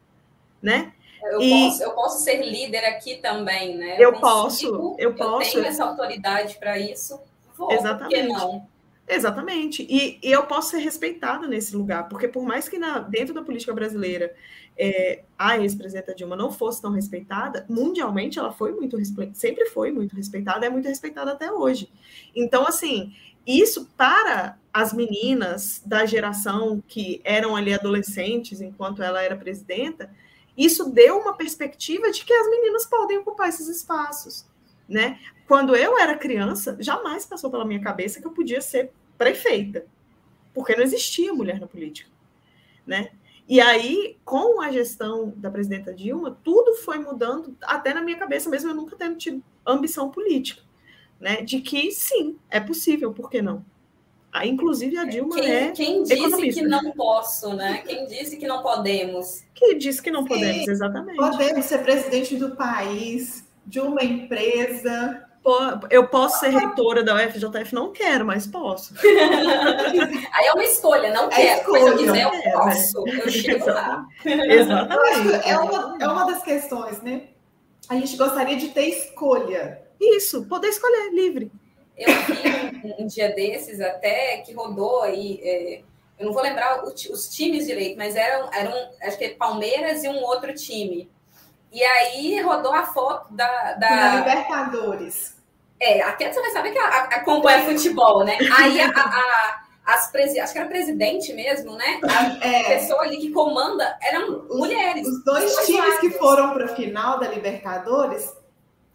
né? Eu, e... posso, eu posso ser líder aqui também, né? Eu, eu posso, eu posso. Eu tenho essa autoridade para isso. Vou, Exatamente. Por que não? Exatamente. E, e, eu posso ser respeitada nesse lugar, porque por mais que na, dentro da política brasileira é, a ex-presidenta Dilma não fosse tão respeitada, mundialmente ela foi muito sempre foi muito respeitada, é muito respeitada até hoje. Então, assim, isso para as meninas da geração que eram ali adolescentes enquanto ela era presidenta, isso deu uma perspectiva de que as meninas podem ocupar esses espaços, né? Quando eu era criança, jamais passou pela minha cabeça que eu podia ser prefeita, porque não existia mulher na política, né? E aí, com a gestão da presidenta Dilma, tudo foi mudando, até na minha cabeça, mesmo eu nunca tendo tido ambição política, né? De que sim, é possível, por que não? Ah, inclusive a Dilma quem, é. Quem disse economista. que não posso, né? Quem disse que não podemos? Quem disse que não podemos, exatamente. Podemos ser presidente do país, de uma empresa. Eu posso ser reitora da UFJF? Não quero, mas posso. <laughs> Aí é uma escolha, não é quero. Escolha, mas eu quiser, eu né? posso. Eu chego lá. <laughs> Exatamente. É uma, é uma das questões, né? A gente gostaria de ter escolha. Isso, poder escolher, livre. Eu vi um, um dia desses até que rodou aí. É, eu não vou lembrar o, os times direito, mas eram, eram acho que Palmeiras e um outro time. E aí rodou a foto da. da... Na Libertadores. É, até você vai saber que acompanha futebol, né? Aí a, a, as presi... acho que era presidente mesmo, né? A é. pessoa ali que comanda eram os, mulheres. Os dois times que foram para a final da Libertadores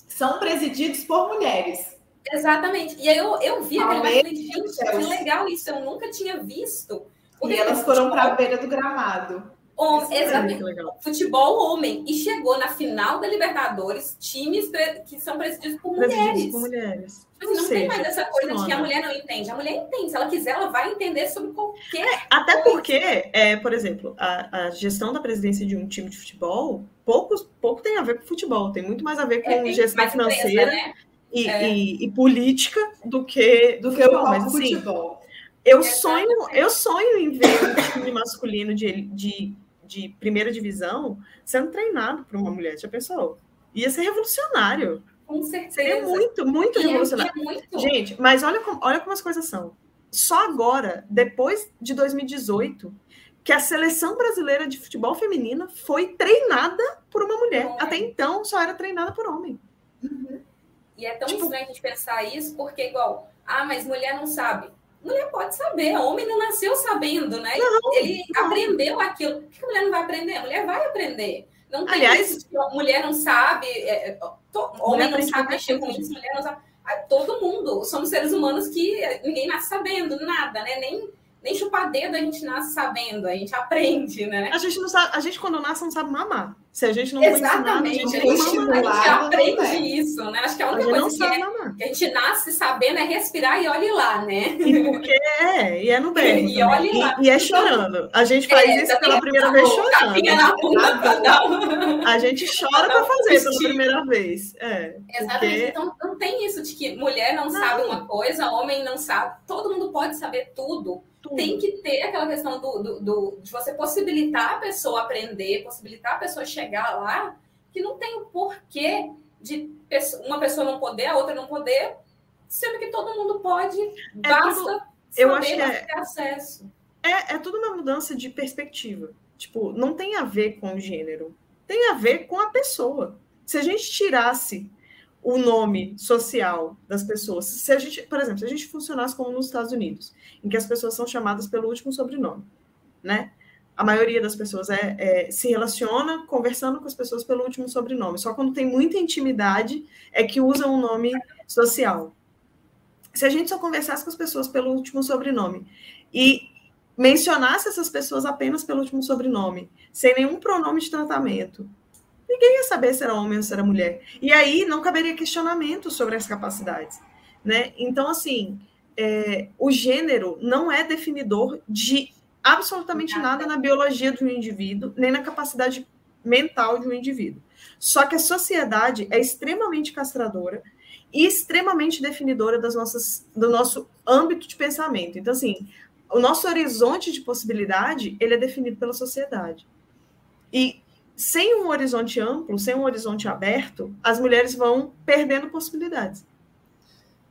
são presididos por mulheres. Exatamente. E aí eu, eu vi aquele e falei, gente, que legal isso, eu nunca tinha visto. Porque e elas foram para a beira do gramado. Hom é exatamente. Futebol homem. E chegou na final da Libertadores times que são presididos por mulheres. Por mulheres. Tipo assim, não seja, tem mais essa coisa de que a mulher não entende. A mulher entende. Se ela quiser, ela vai entender sobre qualquer. É, até coisa. porque, é, por exemplo, a, a, gestão da presidência de um time de futebol pouco, pouco tem a ver com futebol. Tem muito mais a ver com é, gestão financeira. Empresa, né? e, é. e, e, política do que do que o mas, assim, futebol. Eu sonho, eu sonho em ver um time masculino de, de, de primeira divisão sendo treinado por uma mulher. Já pensou? Ia ser revolucionário. Com certeza. Seria muito, muito revolucionário. Muito. Gente, mas olha como, olha como as coisas são. Só agora, depois de 2018, que a seleção brasileira de futebol feminina foi treinada por uma mulher. Até então, só era treinada por homem. Uhum. E é tão tipo... estranho a gente pensar isso, porque, igual, ah, mas mulher não sabe. Mulher pode saber, homem não nasceu sabendo, né? Não, Ele não. aprendeu aquilo. Por que a mulher não vai aprender? A mulher vai aprender. Não tem Aliás, isso, mulher não sabe, é, é to, homem não sabe mexer com isso, mulher não sabe. Todo mundo, somos seres humanos que ninguém nasce sabendo nada, né? Nem, nem chupar dedo a gente nasce sabendo, a gente aprende, né? A gente não sabe, a gente quando nasce não sabe mamar. Se a gente não Exatamente, ensinar, a gente, a gente aprende isso, né? Acho que a única a coisa que, é, que, a gente nasce sabendo é respirar e olhe lá, né? E porque é, e é no bem. E, olhe lá. E, e, é chorando. A gente faz é, isso pela primeira vez chorando. Na bunda A gente chora para fazer pela primeira vez. É, Exatamente. Porque... Então não tem isso de que mulher não, não sabe uma coisa, homem não sabe. Todo mundo pode saber tudo. Tudo. Tem que ter aquela questão do, do, do, de você possibilitar a pessoa aprender, possibilitar a pessoa chegar lá, que não tem o porquê de uma pessoa não poder, a outra não poder, sendo que todo mundo pode, é basta tudo, eu acho que é, ter acesso. É, é tudo uma mudança de perspectiva. Tipo, não tem a ver com o gênero, tem a ver com a pessoa. Se a gente tirasse o nome social das pessoas. Se a gente, por exemplo, se a gente funcionasse como nos Estados Unidos, em que as pessoas são chamadas pelo último sobrenome, né? A maioria das pessoas é, é, se relaciona conversando com as pessoas pelo último sobrenome. Só quando tem muita intimidade é que usa um nome social. Se a gente só conversasse com as pessoas pelo último sobrenome e mencionasse essas pessoas apenas pelo último sobrenome, sem nenhum pronome de tratamento, ninguém ia saber se era homem ou se era mulher. E aí não caberia questionamento sobre as capacidades. Né? Então, assim, é, o gênero não é definidor de absolutamente nada na biologia de um indivíduo, nem na capacidade mental de um indivíduo. Só que a sociedade é extremamente castradora e extremamente definidora das nossas, do nosso âmbito de pensamento. Então, assim, o nosso horizonte de possibilidade ele é definido pela sociedade. E sem um horizonte amplo, sem um horizonte aberto, as mulheres vão perdendo possibilidades.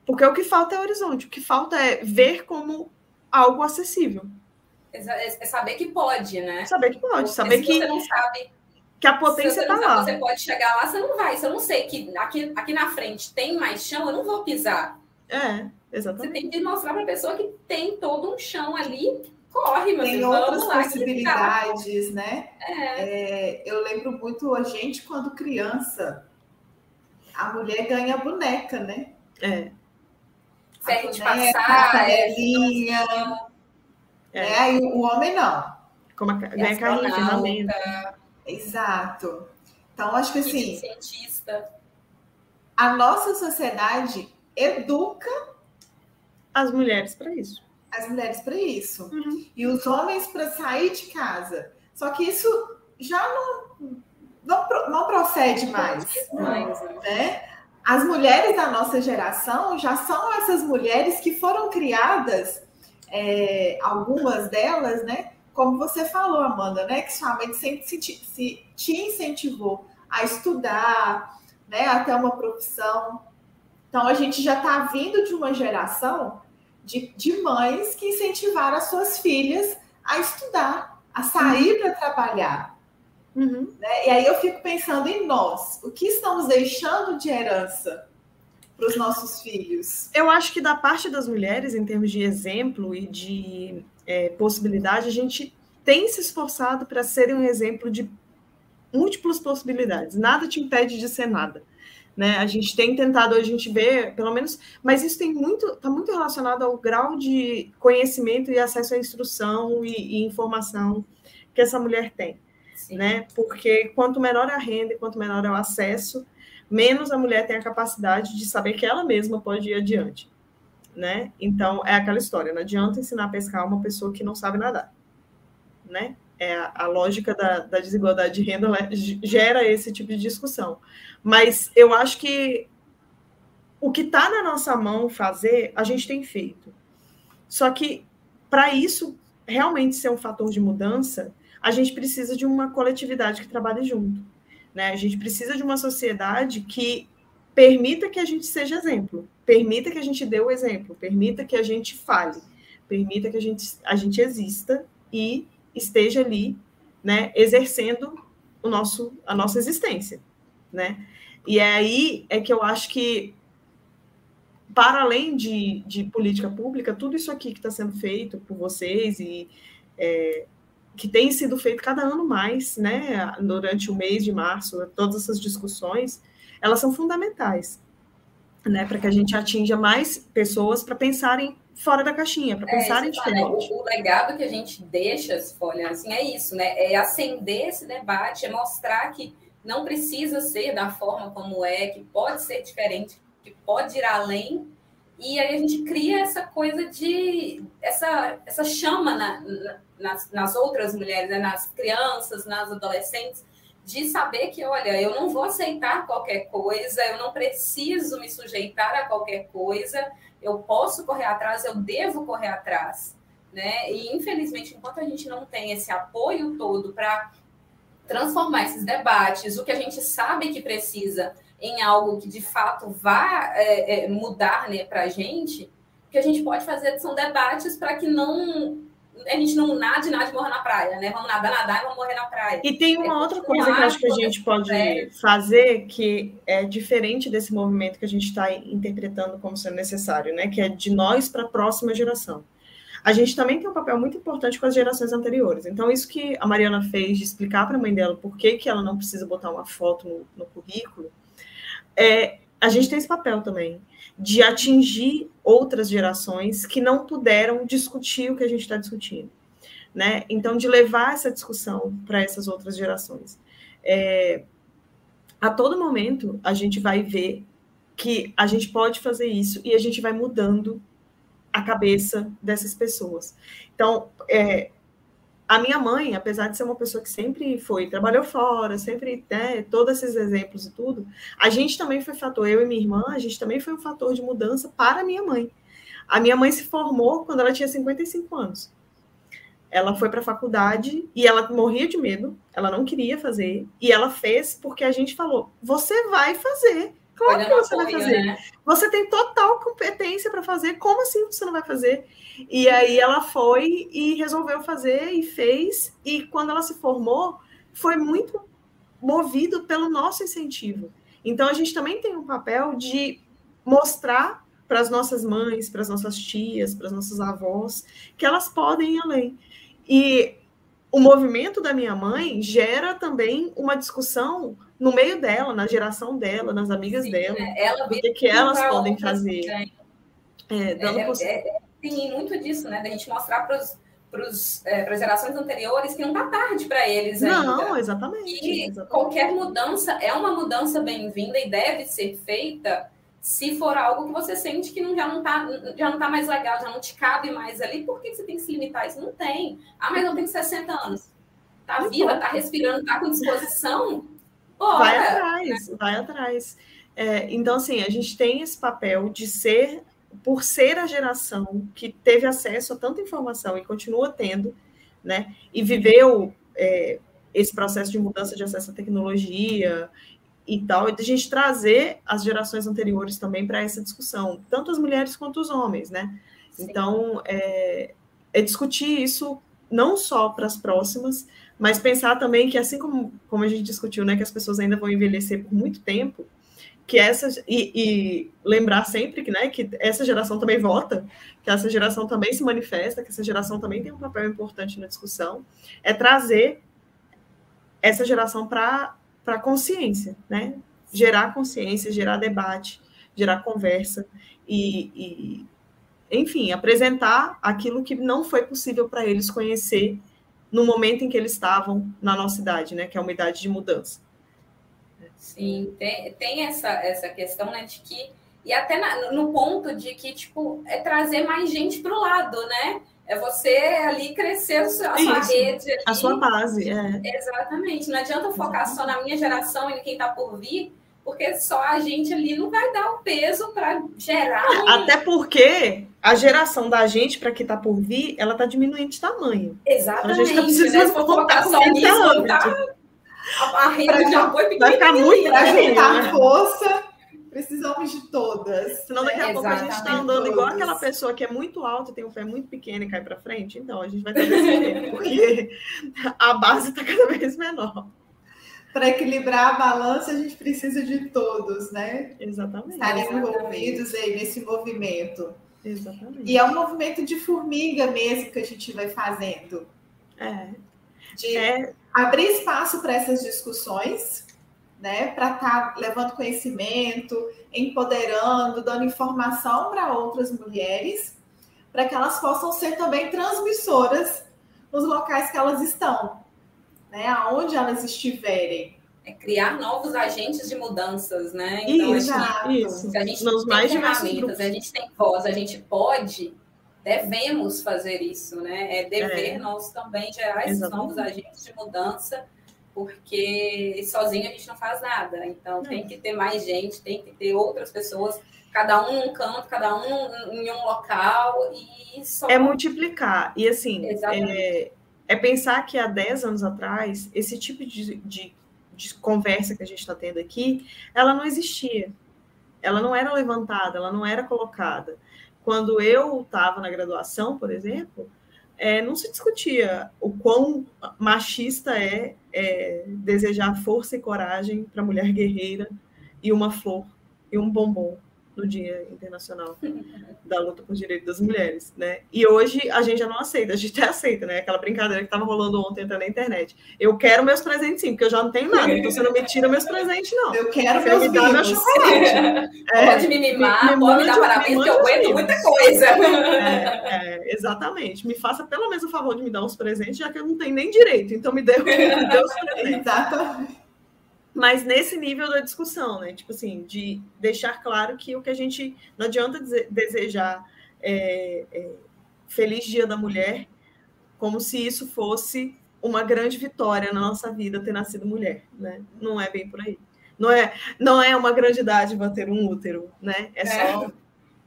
Porque o que falta é horizonte, o que falta é ver como algo acessível. É, é saber que pode, né? Saber que pode, saber que. Você não sabe. Que a potência está lá. Você pode chegar lá, você não vai. Se eu não sei que aqui, aqui na frente tem mais chão, eu não vou pisar. É, exatamente. Você tem que mostrar para a pessoa que tem todo um chão ali corre, meu Tem filho, outras lá, possibilidades, né? É. É, eu lembro muito a gente quando criança, a mulher ganha boneca, né? É. Ferro de passar, panelinha. É. é. Aí o homem não. Como a, ganha carrinho, ferramenta. Exato. Então, acho que assim. Cientista. A nossa sociedade educa as mulheres para isso as mulheres para isso. Uhum. E os homens para sair de casa. Só que isso já não, não, não procede mais. mais né? As mulheres da nossa geração já são essas mulheres que foram criadas, é, algumas delas, né? Como você falou, Amanda, né? Que sua mãe sempre se, se, te incentivou a estudar, né? Até uma profissão. Então a gente já está vindo de uma geração de, de mães que incentivaram as suas filhas a estudar, a sair uhum. para trabalhar. Uhum. Né? E aí eu fico pensando em nós, o que estamos deixando de herança para os nossos filhos? Eu acho que da parte das mulheres, em termos de exemplo e de é, possibilidade, a gente tem se esforçado para serem um exemplo de múltiplas possibilidades. Nada te impede de ser nada. Né? A gente tem tentado, a gente vê, pelo menos, mas isso tem muito, está muito relacionado ao grau de conhecimento e acesso à instrução e, e informação que essa mulher tem, Sim. né? Porque quanto menor a renda e quanto menor é o acesso, menos a mulher tem a capacidade de saber que ela mesma pode ir adiante, né? Então é aquela história, não adianta ensinar a pescar uma pessoa que não sabe nadar, né? É, a lógica da, da, desigualdade de renda gera esse tipo de discussão. Mas eu acho que o que está na nossa mão fazer, a gente tem feito. Só que, para isso realmente ser um fator de mudança, a gente precisa de uma coletividade que trabalhe junto. Né? A gente precisa de uma sociedade que permita que a gente seja exemplo, permita que a gente dê o exemplo, permita que a gente fale, permita que a gente, a gente exista e esteja ali, né, exercendo o nosso, a nossa existência, né? E é aí é que eu acho que, para além de, de política pública, tudo isso aqui que está sendo feito por vocês e é, que tem sido feito cada ano mais, né, durante o mês de março, todas essas discussões, elas são fundamentais, né, para que a gente atinja mais pessoas para pensarem fora da caixinha, para pensar é, em diferente. O, o, legado que a gente deixa, Folha, assim, é isso, né? É acender esse debate, é mostrar que não precisa ser da forma como é, que pode ser diferente, que pode ir além. E aí a gente cria essa coisa de essa, essa chama na, na, nas, nas outras mulheres, né? nas crianças, nas adolescentes, de saber que, olha, eu não vou aceitar qualquer coisa, eu não preciso me sujeitar a qualquer coisa, eu posso correr atrás, eu devo correr atrás. Né? E infelizmente, enquanto a gente não tem esse apoio todo para transformar esses debates, o que a gente sabe que precisa em algo que de fato vá é, é, mudar né, para a gente, o que a gente pode fazer são debates para que não a gente não nade, nade e morra na praia, né? Vamos nadar, nadar e vamos morrer na praia. E tem uma é outra coisa que eu acho que a gente pode é. fazer que é diferente desse movimento que a gente está interpretando como sendo necessário, né? Que é de nós para a próxima geração. A gente também tem um papel muito importante com as gerações anteriores. Então, isso que a Mariana fez de explicar para a mãe dela por que, que ela não precisa botar uma foto no, no currículo, é, a gente tem esse papel também de atingir outras gerações que não puderam discutir o que a gente está discutindo. Né? Então, de levar essa discussão para essas outras gerações. É, a todo momento, a gente vai ver que a gente pode fazer isso e a gente vai mudando a cabeça dessas pessoas. Então, é, a minha mãe, apesar de ser uma pessoa que sempre foi, trabalhou fora, sempre, né, todos esses exemplos e tudo, a gente também foi fator, eu e minha irmã, a gente também foi um fator de mudança para a minha mãe. A minha mãe se formou quando ela tinha 55 anos. ela foi para a faculdade e ela morria de medo, ela não queria fazer, e ela fez porque a gente falou: você vai fazer. Claro que você vai fazer. Né? Você tem total competência para fazer. Como assim você não vai fazer? E aí ela foi e resolveu fazer e fez. E quando ela se formou, foi muito movido pelo nosso incentivo. Então a gente também tem um papel de mostrar para as nossas mães, para as nossas tias, para as nossas avós, que elas podem ir além. E o movimento da minha mãe gera também uma discussão no meio dela, na geração dela, nas amigas Sim, dela, é, ela do que, que elas podem fazer. É, dando é, é, tem muito disso, né? Da gente mostrar para é, as gerações anteriores que não está tarde para eles ainda. Não, exatamente. E exatamente. qualquer mudança é uma mudança bem-vinda e deve ser feita se for algo que você sente que não, já não está já não tá mais legal, já não te cabe mais ali, por que você tem que se limitar? Isso não tem. Ah, mas eu tenho 60 anos. Tá viva, tá respirando, tá com disposição? Bora, vai atrás, né? vai atrás. É, então, assim, a gente tem esse papel de ser, por ser a geração que teve acesso a tanta informação e continua tendo, né? E viveu é, esse processo de mudança de acesso à tecnologia e tal, e a gente trazer as gerações anteriores também para essa discussão, tanto as mulheres quanto os homens, né? Sim. Então, é, é discutir isso não só para as próximas, mas pensar também que, assim como, como a gente discutiu, né, que as pessoas ainda vão envelhecer por muito tempo, que essa e, e, lembrar sempre que, né, que essa geração também vota, que essa geração também se manifesta, que essa geração também tem um papel importante na discussão, é trazer essa geração para a consciência, né? Gerar consciência, gerar debate, gerar conversa e, e enfim, apresentar aquilo que não foi possível para eles conhecer no momento em que eles estavam na nossa idade, né? Que é uma idade de mudança. Sim, tem, tem essa, essa questão, né, de que e até na, no ponto de que tipo é trazer mais gente para o lado, né? É você ali crescer a sua, a sua rede. Ali. A sua base, é. Exatamente. Não adianta focar Exatamente. só na minha geração e quem está por vir, porque só a gente ali não vai dar o peso para gerar. Um... Até porque a geração da gente, para que está por vir, ela está diminuindo de tamanho. Exatamente. Então, a gente está precisando né? focar só nisso, tá? a, a rede de apoio Vai ficar muito para juntar né? força. Precisamos de todas. Senão daqui a é, pouco a gente está andando todos. igual aquela pessoa que é muito alta, tem um pé muito pequeno e cai para frente. Então a gente vai ter que <laughs> porque a base está cada vez menor para equilibrar a balança, a gente precisa de todos, né? Exatamente. Estarem envolvidos aí nesse movimento. Exatamente. E é um movimento de formiga mesmo que a gente vai fazendo. É. De é. abrir espaço para essas discussões, né? Para estar tá levando conhecimento, empoderando, dando informação para outras mulheres, para que elas possam ser também transmissoras nos locais que elas estão né, aonde elas estiverem. É criar novos agentes de mudanças, né? Então, isso, assim, isso. se a gente Nos tem mais ferramentas, a gente tem voz, a gente pode, devemos fazer isso, né? É dever é. nosso também gerar esses Exatamente. novos agentes de mudança, porque sozinho a gente não faz nada. Então, tem que ter mais gente, tem que ter outras pessoas cada um num canto, cada um em um local e só... É multiplicar. E assim, é, é pensar que há 10 anos atrás, esse tipo de, de, de conversa que a gente está tendo aqui, ela não existia. Ela não era levantada, ela não era colocada. Quando eu estava na graduação, por exemplo, é, não se discutia o quão machista é, é desejar força e coragem para a mulher guerreira e uma flor e um bombom no Dia Internacional da Luta por Direitos das Mulheres, né? E hoje a gente já não aceita, a gente até aceita, né? Aquela brincadeira que estava rolando ontem na internet. Eu quero meus presentes sim, porque eu já não tenho nada, então você não me tira meus presentes, não. Eu quero você meus me dá meu chocolate. <laughs> é, pode me mimar, me, pode me dar parabéns, que eu aguento muita coisa. <laughs> É, é, exatamente. Me faça pelo menos o favor de me dar uns presentes, já que eu não tenho nem direito, então me dê, <laughs> me dê os presentes. Exatamente mas nesse nível da discussão, né? Tipo assim, de deixar claro que o que a gente não adianta desejar é, é, feliz Dia da Mulher como se isso fosse uma grande vitória na nossa vida ter nascido mulher, né? Não é bem por aí. Não é, não é uma grande dádiva ter um útero, né? É só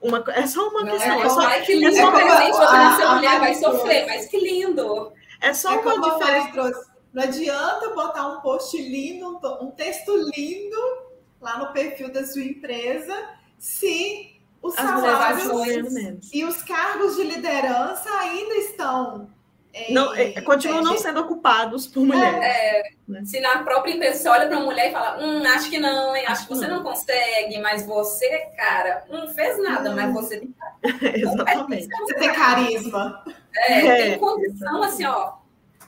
uma, é só uma Não questão. é, É só, ai, que lindo, é só- presente, você a- a mulher, vai sofrer, trouxe. mas que lindo. é só É uma diferença. Não adianta botar um post lindo, um, to- texto lindo lá no perfil da sua empresa se os As salários e os cargos de liderança ainda estão. em- Não, é, continuam não é, sendo ocupados por mulheres. Se na própria empresa você olha para a mulher e fala, hum, acho que não, hein? Acho que você não consegue, mas você, cara, não fez nada, Hum. mas você <laughs> tem, Exatamente. Você tem carisma. é, É, tem condição, assim, ó,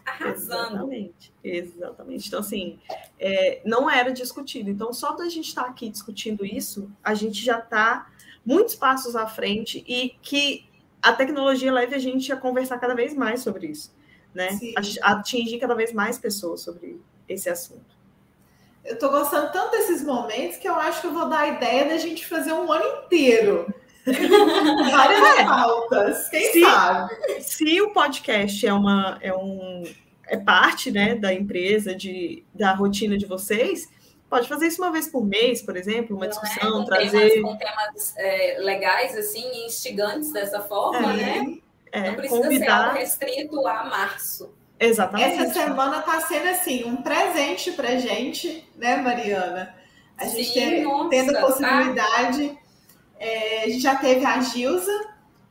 arrasando. Exatamente. Exatamente. Então, assim, é, não era discutido. Então, só da gente estar aqui discutindo isso, a gente já está muitos passos à frente e que a tecnologia leve a gente a conversar cada vez mais sobre isso, né? Sim. A- Atingir cada vez mais pessoas sobre esse assunto. Eu tô gostando tanto desses momentos que eu acho que eu vou dar a ideia da gente fazer um ano inteiro. Várias pautas, quem Sim. sabe? Se o podcast é uma é um é parte, né, da empresa de da rotina de vocês, pode fazer isso uma vez por mês, por exemplo, uma é? discussão, com trazer temas, com temas é, legais, assim, instigantes dessa forma, né? é, Não precisa ser convidar algo restrito a março. exatamente. Essa semana está sendo assim um presente pra gente, né, Mariana? A gente Sim, tem- nossa, tendo a tá? É, a gente já teve a Gilza,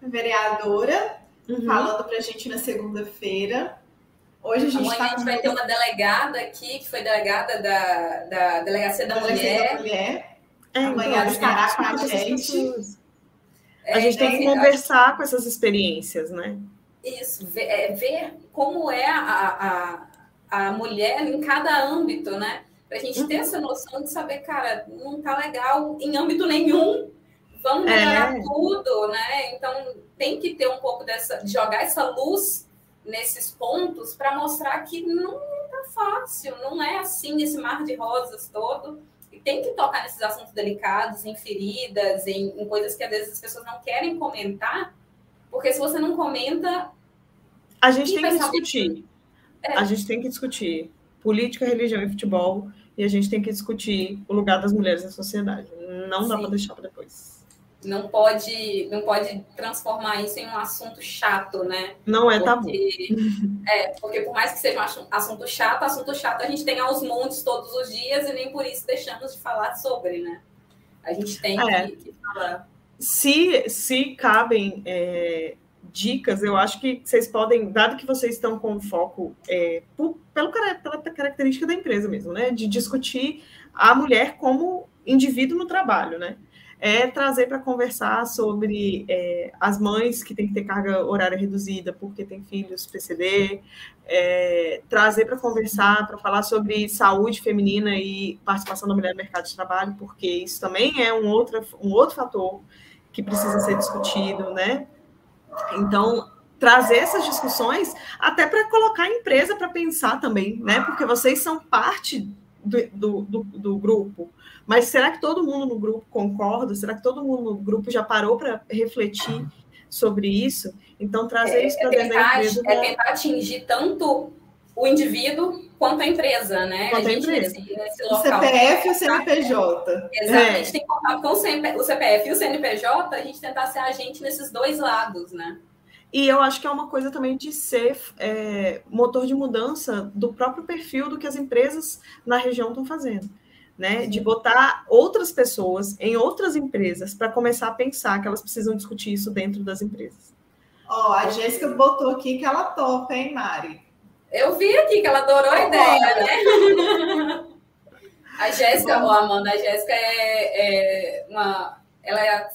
vereadora, Uhum. falando pra gente na segunda-feira. Hoje a gente Amanhã está a gente vai ter uma delegada aqui, que foi delegada da, da Delegacia da Mulher. mulher. É, Amanhã a gente estará tem com a gente. É, A gente tem então, que assim, conversar com essas experiências, né? Isso, ver, é, ver como é a, a, a mulher em cada âmbito, né? Pra gente ter Uhum. essa noção de saber, cara, não tá legal em âmbito nenhum, vamos melhorar É. tudo, né? Então tem que ter um pouco dessa, de jogar essa luz nesses pontos para mostrar que não tá fácil, não é assim esse mar de rosas todo. E tem que tocar nesses assuntos delicados, em feridas, em, em coisas que às vezes as pessoas não querem comentar, porque se você não comenta, A gente tem que discutir. É. A gente tem que discutir política, religião e futebol. E a gente tem que discutir o lugar das mulheres na sociedade. Não dá Sim. para deixar para depois. Não pode, não pode transformar isso em um assunto chato, né? Não é tabu. Porque, é, porque por mais que seja um assu- assunto chato, assunto chato a gente tem aos montes todos os dias e nem por isso deixamos de falar sobre, né? A gente tem É. que, que falar. Se, se cabem é, dicas, eu acho que vocês podem, dado que vocês estão com foco é, por- pelo, pela característica da empresa mesmo, né? De discutir a mulher como indivíduo no trabalho, né? É trazer para conversar sobre é, as mães que têm que ter carga horária reduzida porque têm filhos PCD, é, trazer para conversar, para falar sobre saúde feminina e participação da mulher no mercado de trabalho, porque isso também é um outro, um outro fator que precisa ser discutido, né? Então, trazer essas discussões até para colocar a empresa para pensar também, né? Porque vocês são parte do, do, do, do grupo. Mas será que todo mundo no grupo concorda? Será que todo mundo no grupo já parou para refletir sobre isso? Então, trazer isso para dentro da empresa. é tentar atingir tanto o indivíduo quanto a empresa, né? Quanto a a gente empresa. nesse, nesse O. CPF e o CNPJ. Exatamente, É. tem que contar com o CNP o CPF e o CNPJ, a gente tentar ser agente nesses dois lados, né? E eu acho que é uma coisa também de ser é, motor de mudança do próprio perfil do que as empresas na região estão fazendo. Né? De botar outras pessoas em outras empresas para começar a pensar que elas precisam discutir isso dentro das empresas. Ó, a Jéssica botou aqui que ela topa, hein, Mari? Eu vi aqui que ela adorou a ideia, né? <laughs> A Jéssica, ou Amanda, a Jéssica é, é uma. Ela é.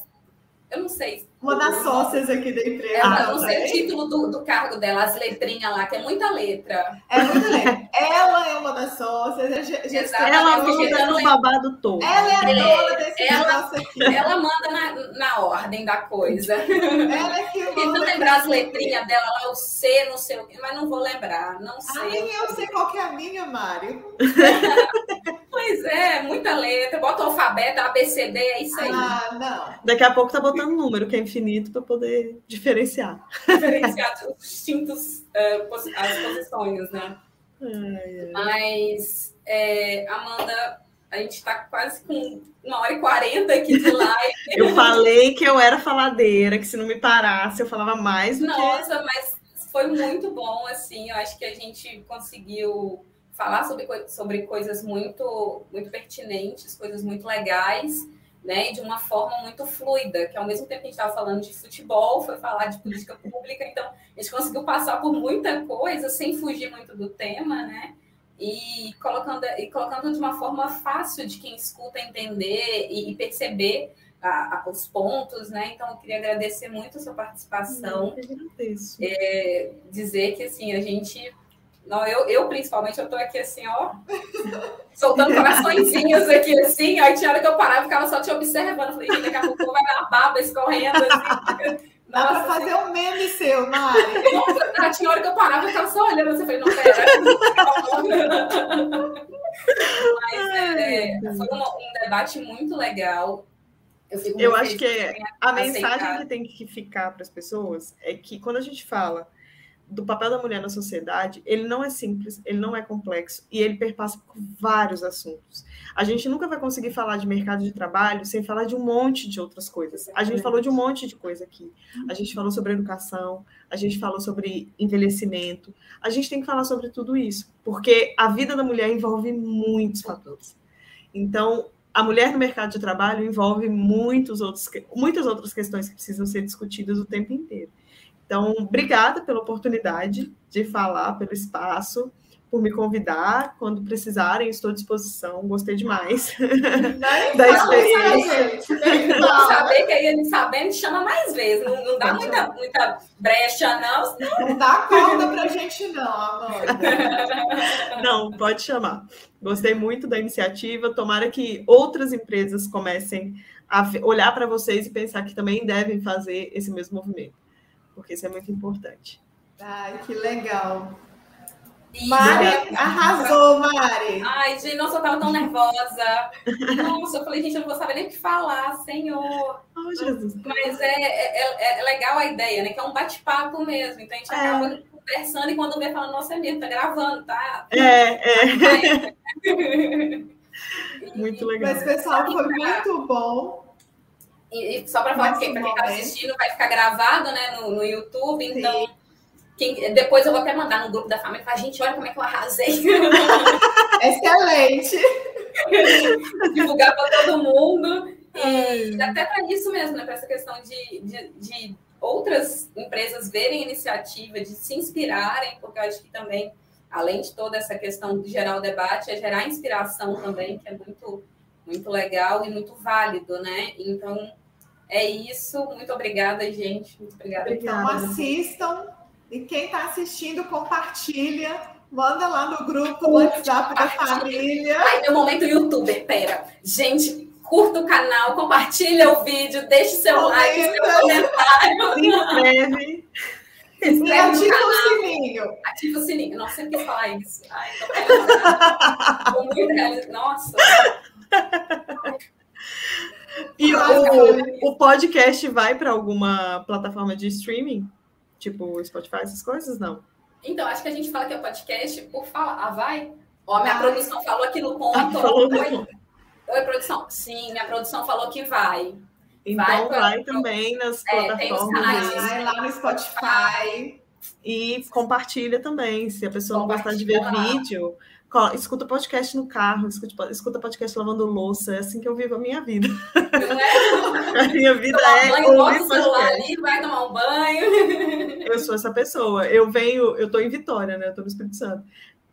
Eu não sei. Uma das sócias aqui da empresa. Ela, eu não sei o também. título do, do cargo dela, as letrinhas lá, que é muita letra. É muito legal. Ela é uma das sócias. a Jé- Jéssica Exato. Ela manda dando o lem- babado todo. Ela é a É, dona desse ela- negócio aqui. Ela manda na, na ordem da coisa. Ela é que Tentando manda. lembrar as letrinhas dela lá, o C, não sei o quê, mas não vou lembrar, não Ah, sei. nem eu sei qual que é a minha, Mário. <laughs> Pois é, muita letra. Bota o alfabeto, ABCD, é isso aí. Ah, não. Daqui a pouco tá botando número, que é infinito, para poder diferenciar. Diferenciar os distintos posi- as posições, né? Ai, ai. Mas, é, Amanda, A gente está quase com uma hora e quarenta aqui de live. <laughs> eu falei que eu era faladeira, que se não me parasse eu falava mais do Nossa, que... mas foi muito bom, assim. Eu acho que a gente conseguiu falar sobre, sobre coisas muito, muito pertinentes, coisas muito legais né, de uma forma muito fluida, que ao mesmo tempo que a gente estava falando de futebol, foi falar de política pública, então a gente conseguiu passar por muita coisa sem fugir muito do tema, né? E colocando, e colocando de uma forma fácil de quem escuta entender e, e perceber a, a, os pontos, né? Então, eu queria agradecer muito a sua participação. Eu agradeço. É, dizer que, assim, a gente não, eu, eu principalmente, eu tô aqui assim, ó, soltando coraçõezinhos aqui assim, aí tinha hora que eu parava e ficava só te observando, falei, daqui a pouco vai dar baba escorrendo assim. <laughs> Dá para fazer um meme seu, Mari. Nossa, tinha hora que eu parava e ficava só olhando, você falei, não, pera. <laughs> Mas é, foi um, um, debate muito legal. Eu, eu acho que a mensagem que tem que ficar para as pessoas é que quando a gente fala do papel da mulher na sociedade, ele não é simples, ele não é complexo e ele perpassa por vários assuntos. A gente nunca vai conseguir falar de mercado de trabalho sem falar de um monte de outras coisas. A gente falou de um monte de coisa aqui. A gente falou sobre educação, a gente falou sobre envelhecimento. A gente tem que falar sobre tudo isso, porque a vida da mulher envolve muitos fatores. Então, a mulher no mercado de trabalho envolve muitos outros, muitas outras questões que precisam ser discutidas o tempo inteiro. Então, obrigada pela oportunidade de falar, pelo espaço, por me convidar. Quando precisarem, estou à disposição. Gostei demais da experiência. saber que aí, sabendo, chama mais vezes. Não, não dá muita, muita brecha, não. Não dá corda pra gente, não, amor. <laughs> Não, pode chamar. Gostei muito da iniciativa. Tomara que outras empresas comecem a olhar para vocês e pensar que também devem fazer esse mesmo movimento porque isso é muito importante. Ai, que legal. Mari, arrasou, Mari. Ai, gente, nossa, eu tava tão nervosa. Nossa, eu falei, gente, eu não vou saber nem o que falar, Senhor. Oh, Jesus. Mas é, é, é legal a ideia, né? Que é um bate-papo mesmo. Então a gente é. acaba conversando e quando vê, falando, nossa, é mesmo, tá gravando, tá? É, é. <laughs> muito legal. Mas, pessoal, foi muito bom. E, e só para falar, para quem está assistindo, vai ficar gravado né, no, no YouTube, então. Quem, depois eu vou até mandar no grupo da família e falar, gente, olha como é que eu arrasei. <laughs> Excelente! <laughs> Divulgar para todo mundo. E até para isso mesmo, né? Para essa questão de, de, de, outras empresas verem a iniciativa, de se inspirarem, porque eu acho que também, além de toda essa questão de gerar o debate, é gerar inspiração também, que é muito muito legal e muito válido, né? Então, é isso. Muito obrigada, gente. Muito obrigada. Então, assistam. E quem está assistindo, compartilha. Manda lá no grupo, no WhatsApp da família. Aí o momento youtuber, pera. Gente, curta o canal, compartilha o vídeo, deixe seu Comenta. like, seu comentário. Se inscreve. <laughs> E ativa o sininho. Ativa o sininho. Nossa, quis falar isso. Ai, tô muito <laughs> Nossa. E o, o podcast vai para alguma plataforma de streaming? Tipo Spotify, essas coisas? Não. Então, acho que a gente fala que é podcast por falar. Ah, vai? Ó, minha produção falou aqui no ponto. Ah, falou Oi. Oi, produção. Sim, minha produção falou que vai. Então vai, pra, vai também nas é, plataformas. Vai lá no Spotify. E compartilha também, se a pessoa não gostar de ver vídeo escuta podcast no carro, escuta, escuta podcast lavando louça, é assim que eu vivo a minha vida. É? <laughs> a minha vida tomar é banho, ouvir celular ali, vai tomar um banho. Eu sou essa pessoa. Eu venho, eu tô em Vitória, né? Eu tô no Espírito Santo.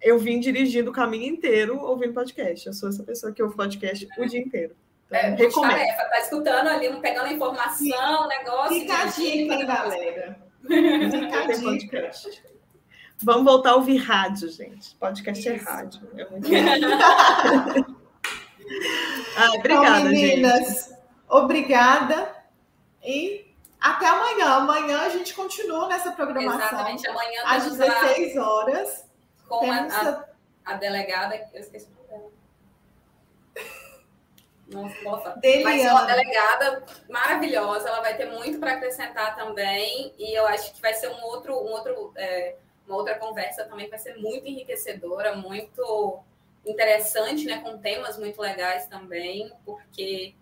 Eu vim dirigindo o caminho inteiro ouvindo podcast. Eu sou essa pessoa que ouve podcast o dia inteiro. Então, é, recomendo. Tarefa, tá escutando ali, pegando informação, negócio. Fica a dica, hein, galera. Fica a dica. Vamos voltar a ouvir rádio, gente. Podcast é Isso. é rádio. É muito <laughs> ah, obrigada, então, meninas, gente. Obrigada. E até amanhã. Amanhã a gente continua nessa programação. Exatamente. Amanhã às 16 horas. Com a, a, a, delegada. Eu esqueci o nome Nossa, nossa. Vai ser uma delegada maravilhosa, ela vai ter muito para acrescentar também, e eu acho que vai ser um outro, um outro é, uma outra conversa também vai ser muito enriquecedora, muito interessante, né, com temas muito legais também, porque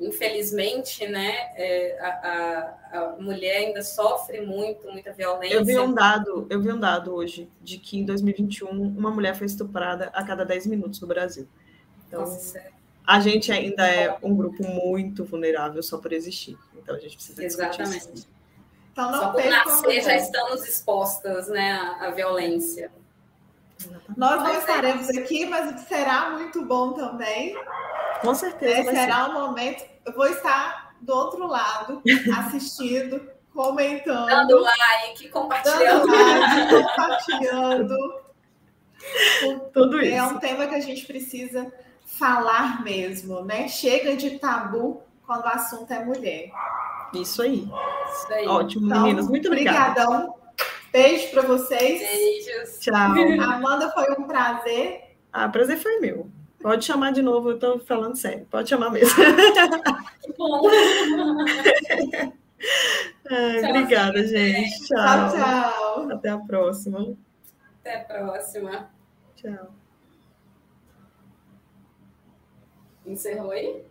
infelizmente, né, é, a, a, mulher ainda sofre muito, muita violência. Eu vi um dado, eu vi um dado hoje de que em 2021 uma mulher foi estuprada a cada 10 minutos no Brasil. Então, Nossa, a gente ainda é um grupo muito vulnerável só por existir. Então a gente precisa Exatamente. Isso. Então, não só por nascer já estamos expostas, né, à, à violência. Nós não estaremos aqui, mas será muito bom também. Com certeza. É, será um momento. Eu vou estar do outro lado, <laughs> assistindo, comentando. Dando like, compartilhando. Dando like, compartilhando. <laughs> Tudo isso. É um tema que a gente precisa falar mesmo, né? Chega de tabu quando o assunto é mulher. Isso aí. Isso aí. Ótimo, então, meninas. Muito obrigada. Obrigadão. Beijo para vocês. Beijos. Tchau. <laughs> Amanda, foi um prazer. Ah, prazer foi meu. Pode chamar de novo, eu estou falando sério. Pode chamar mesmo. <laughs> Que bom. <laughs> Ai, obrigada, gente. Tchau. tchau, tchau. Até a próxima. Até a próxima. Tchau. Encerrou aí?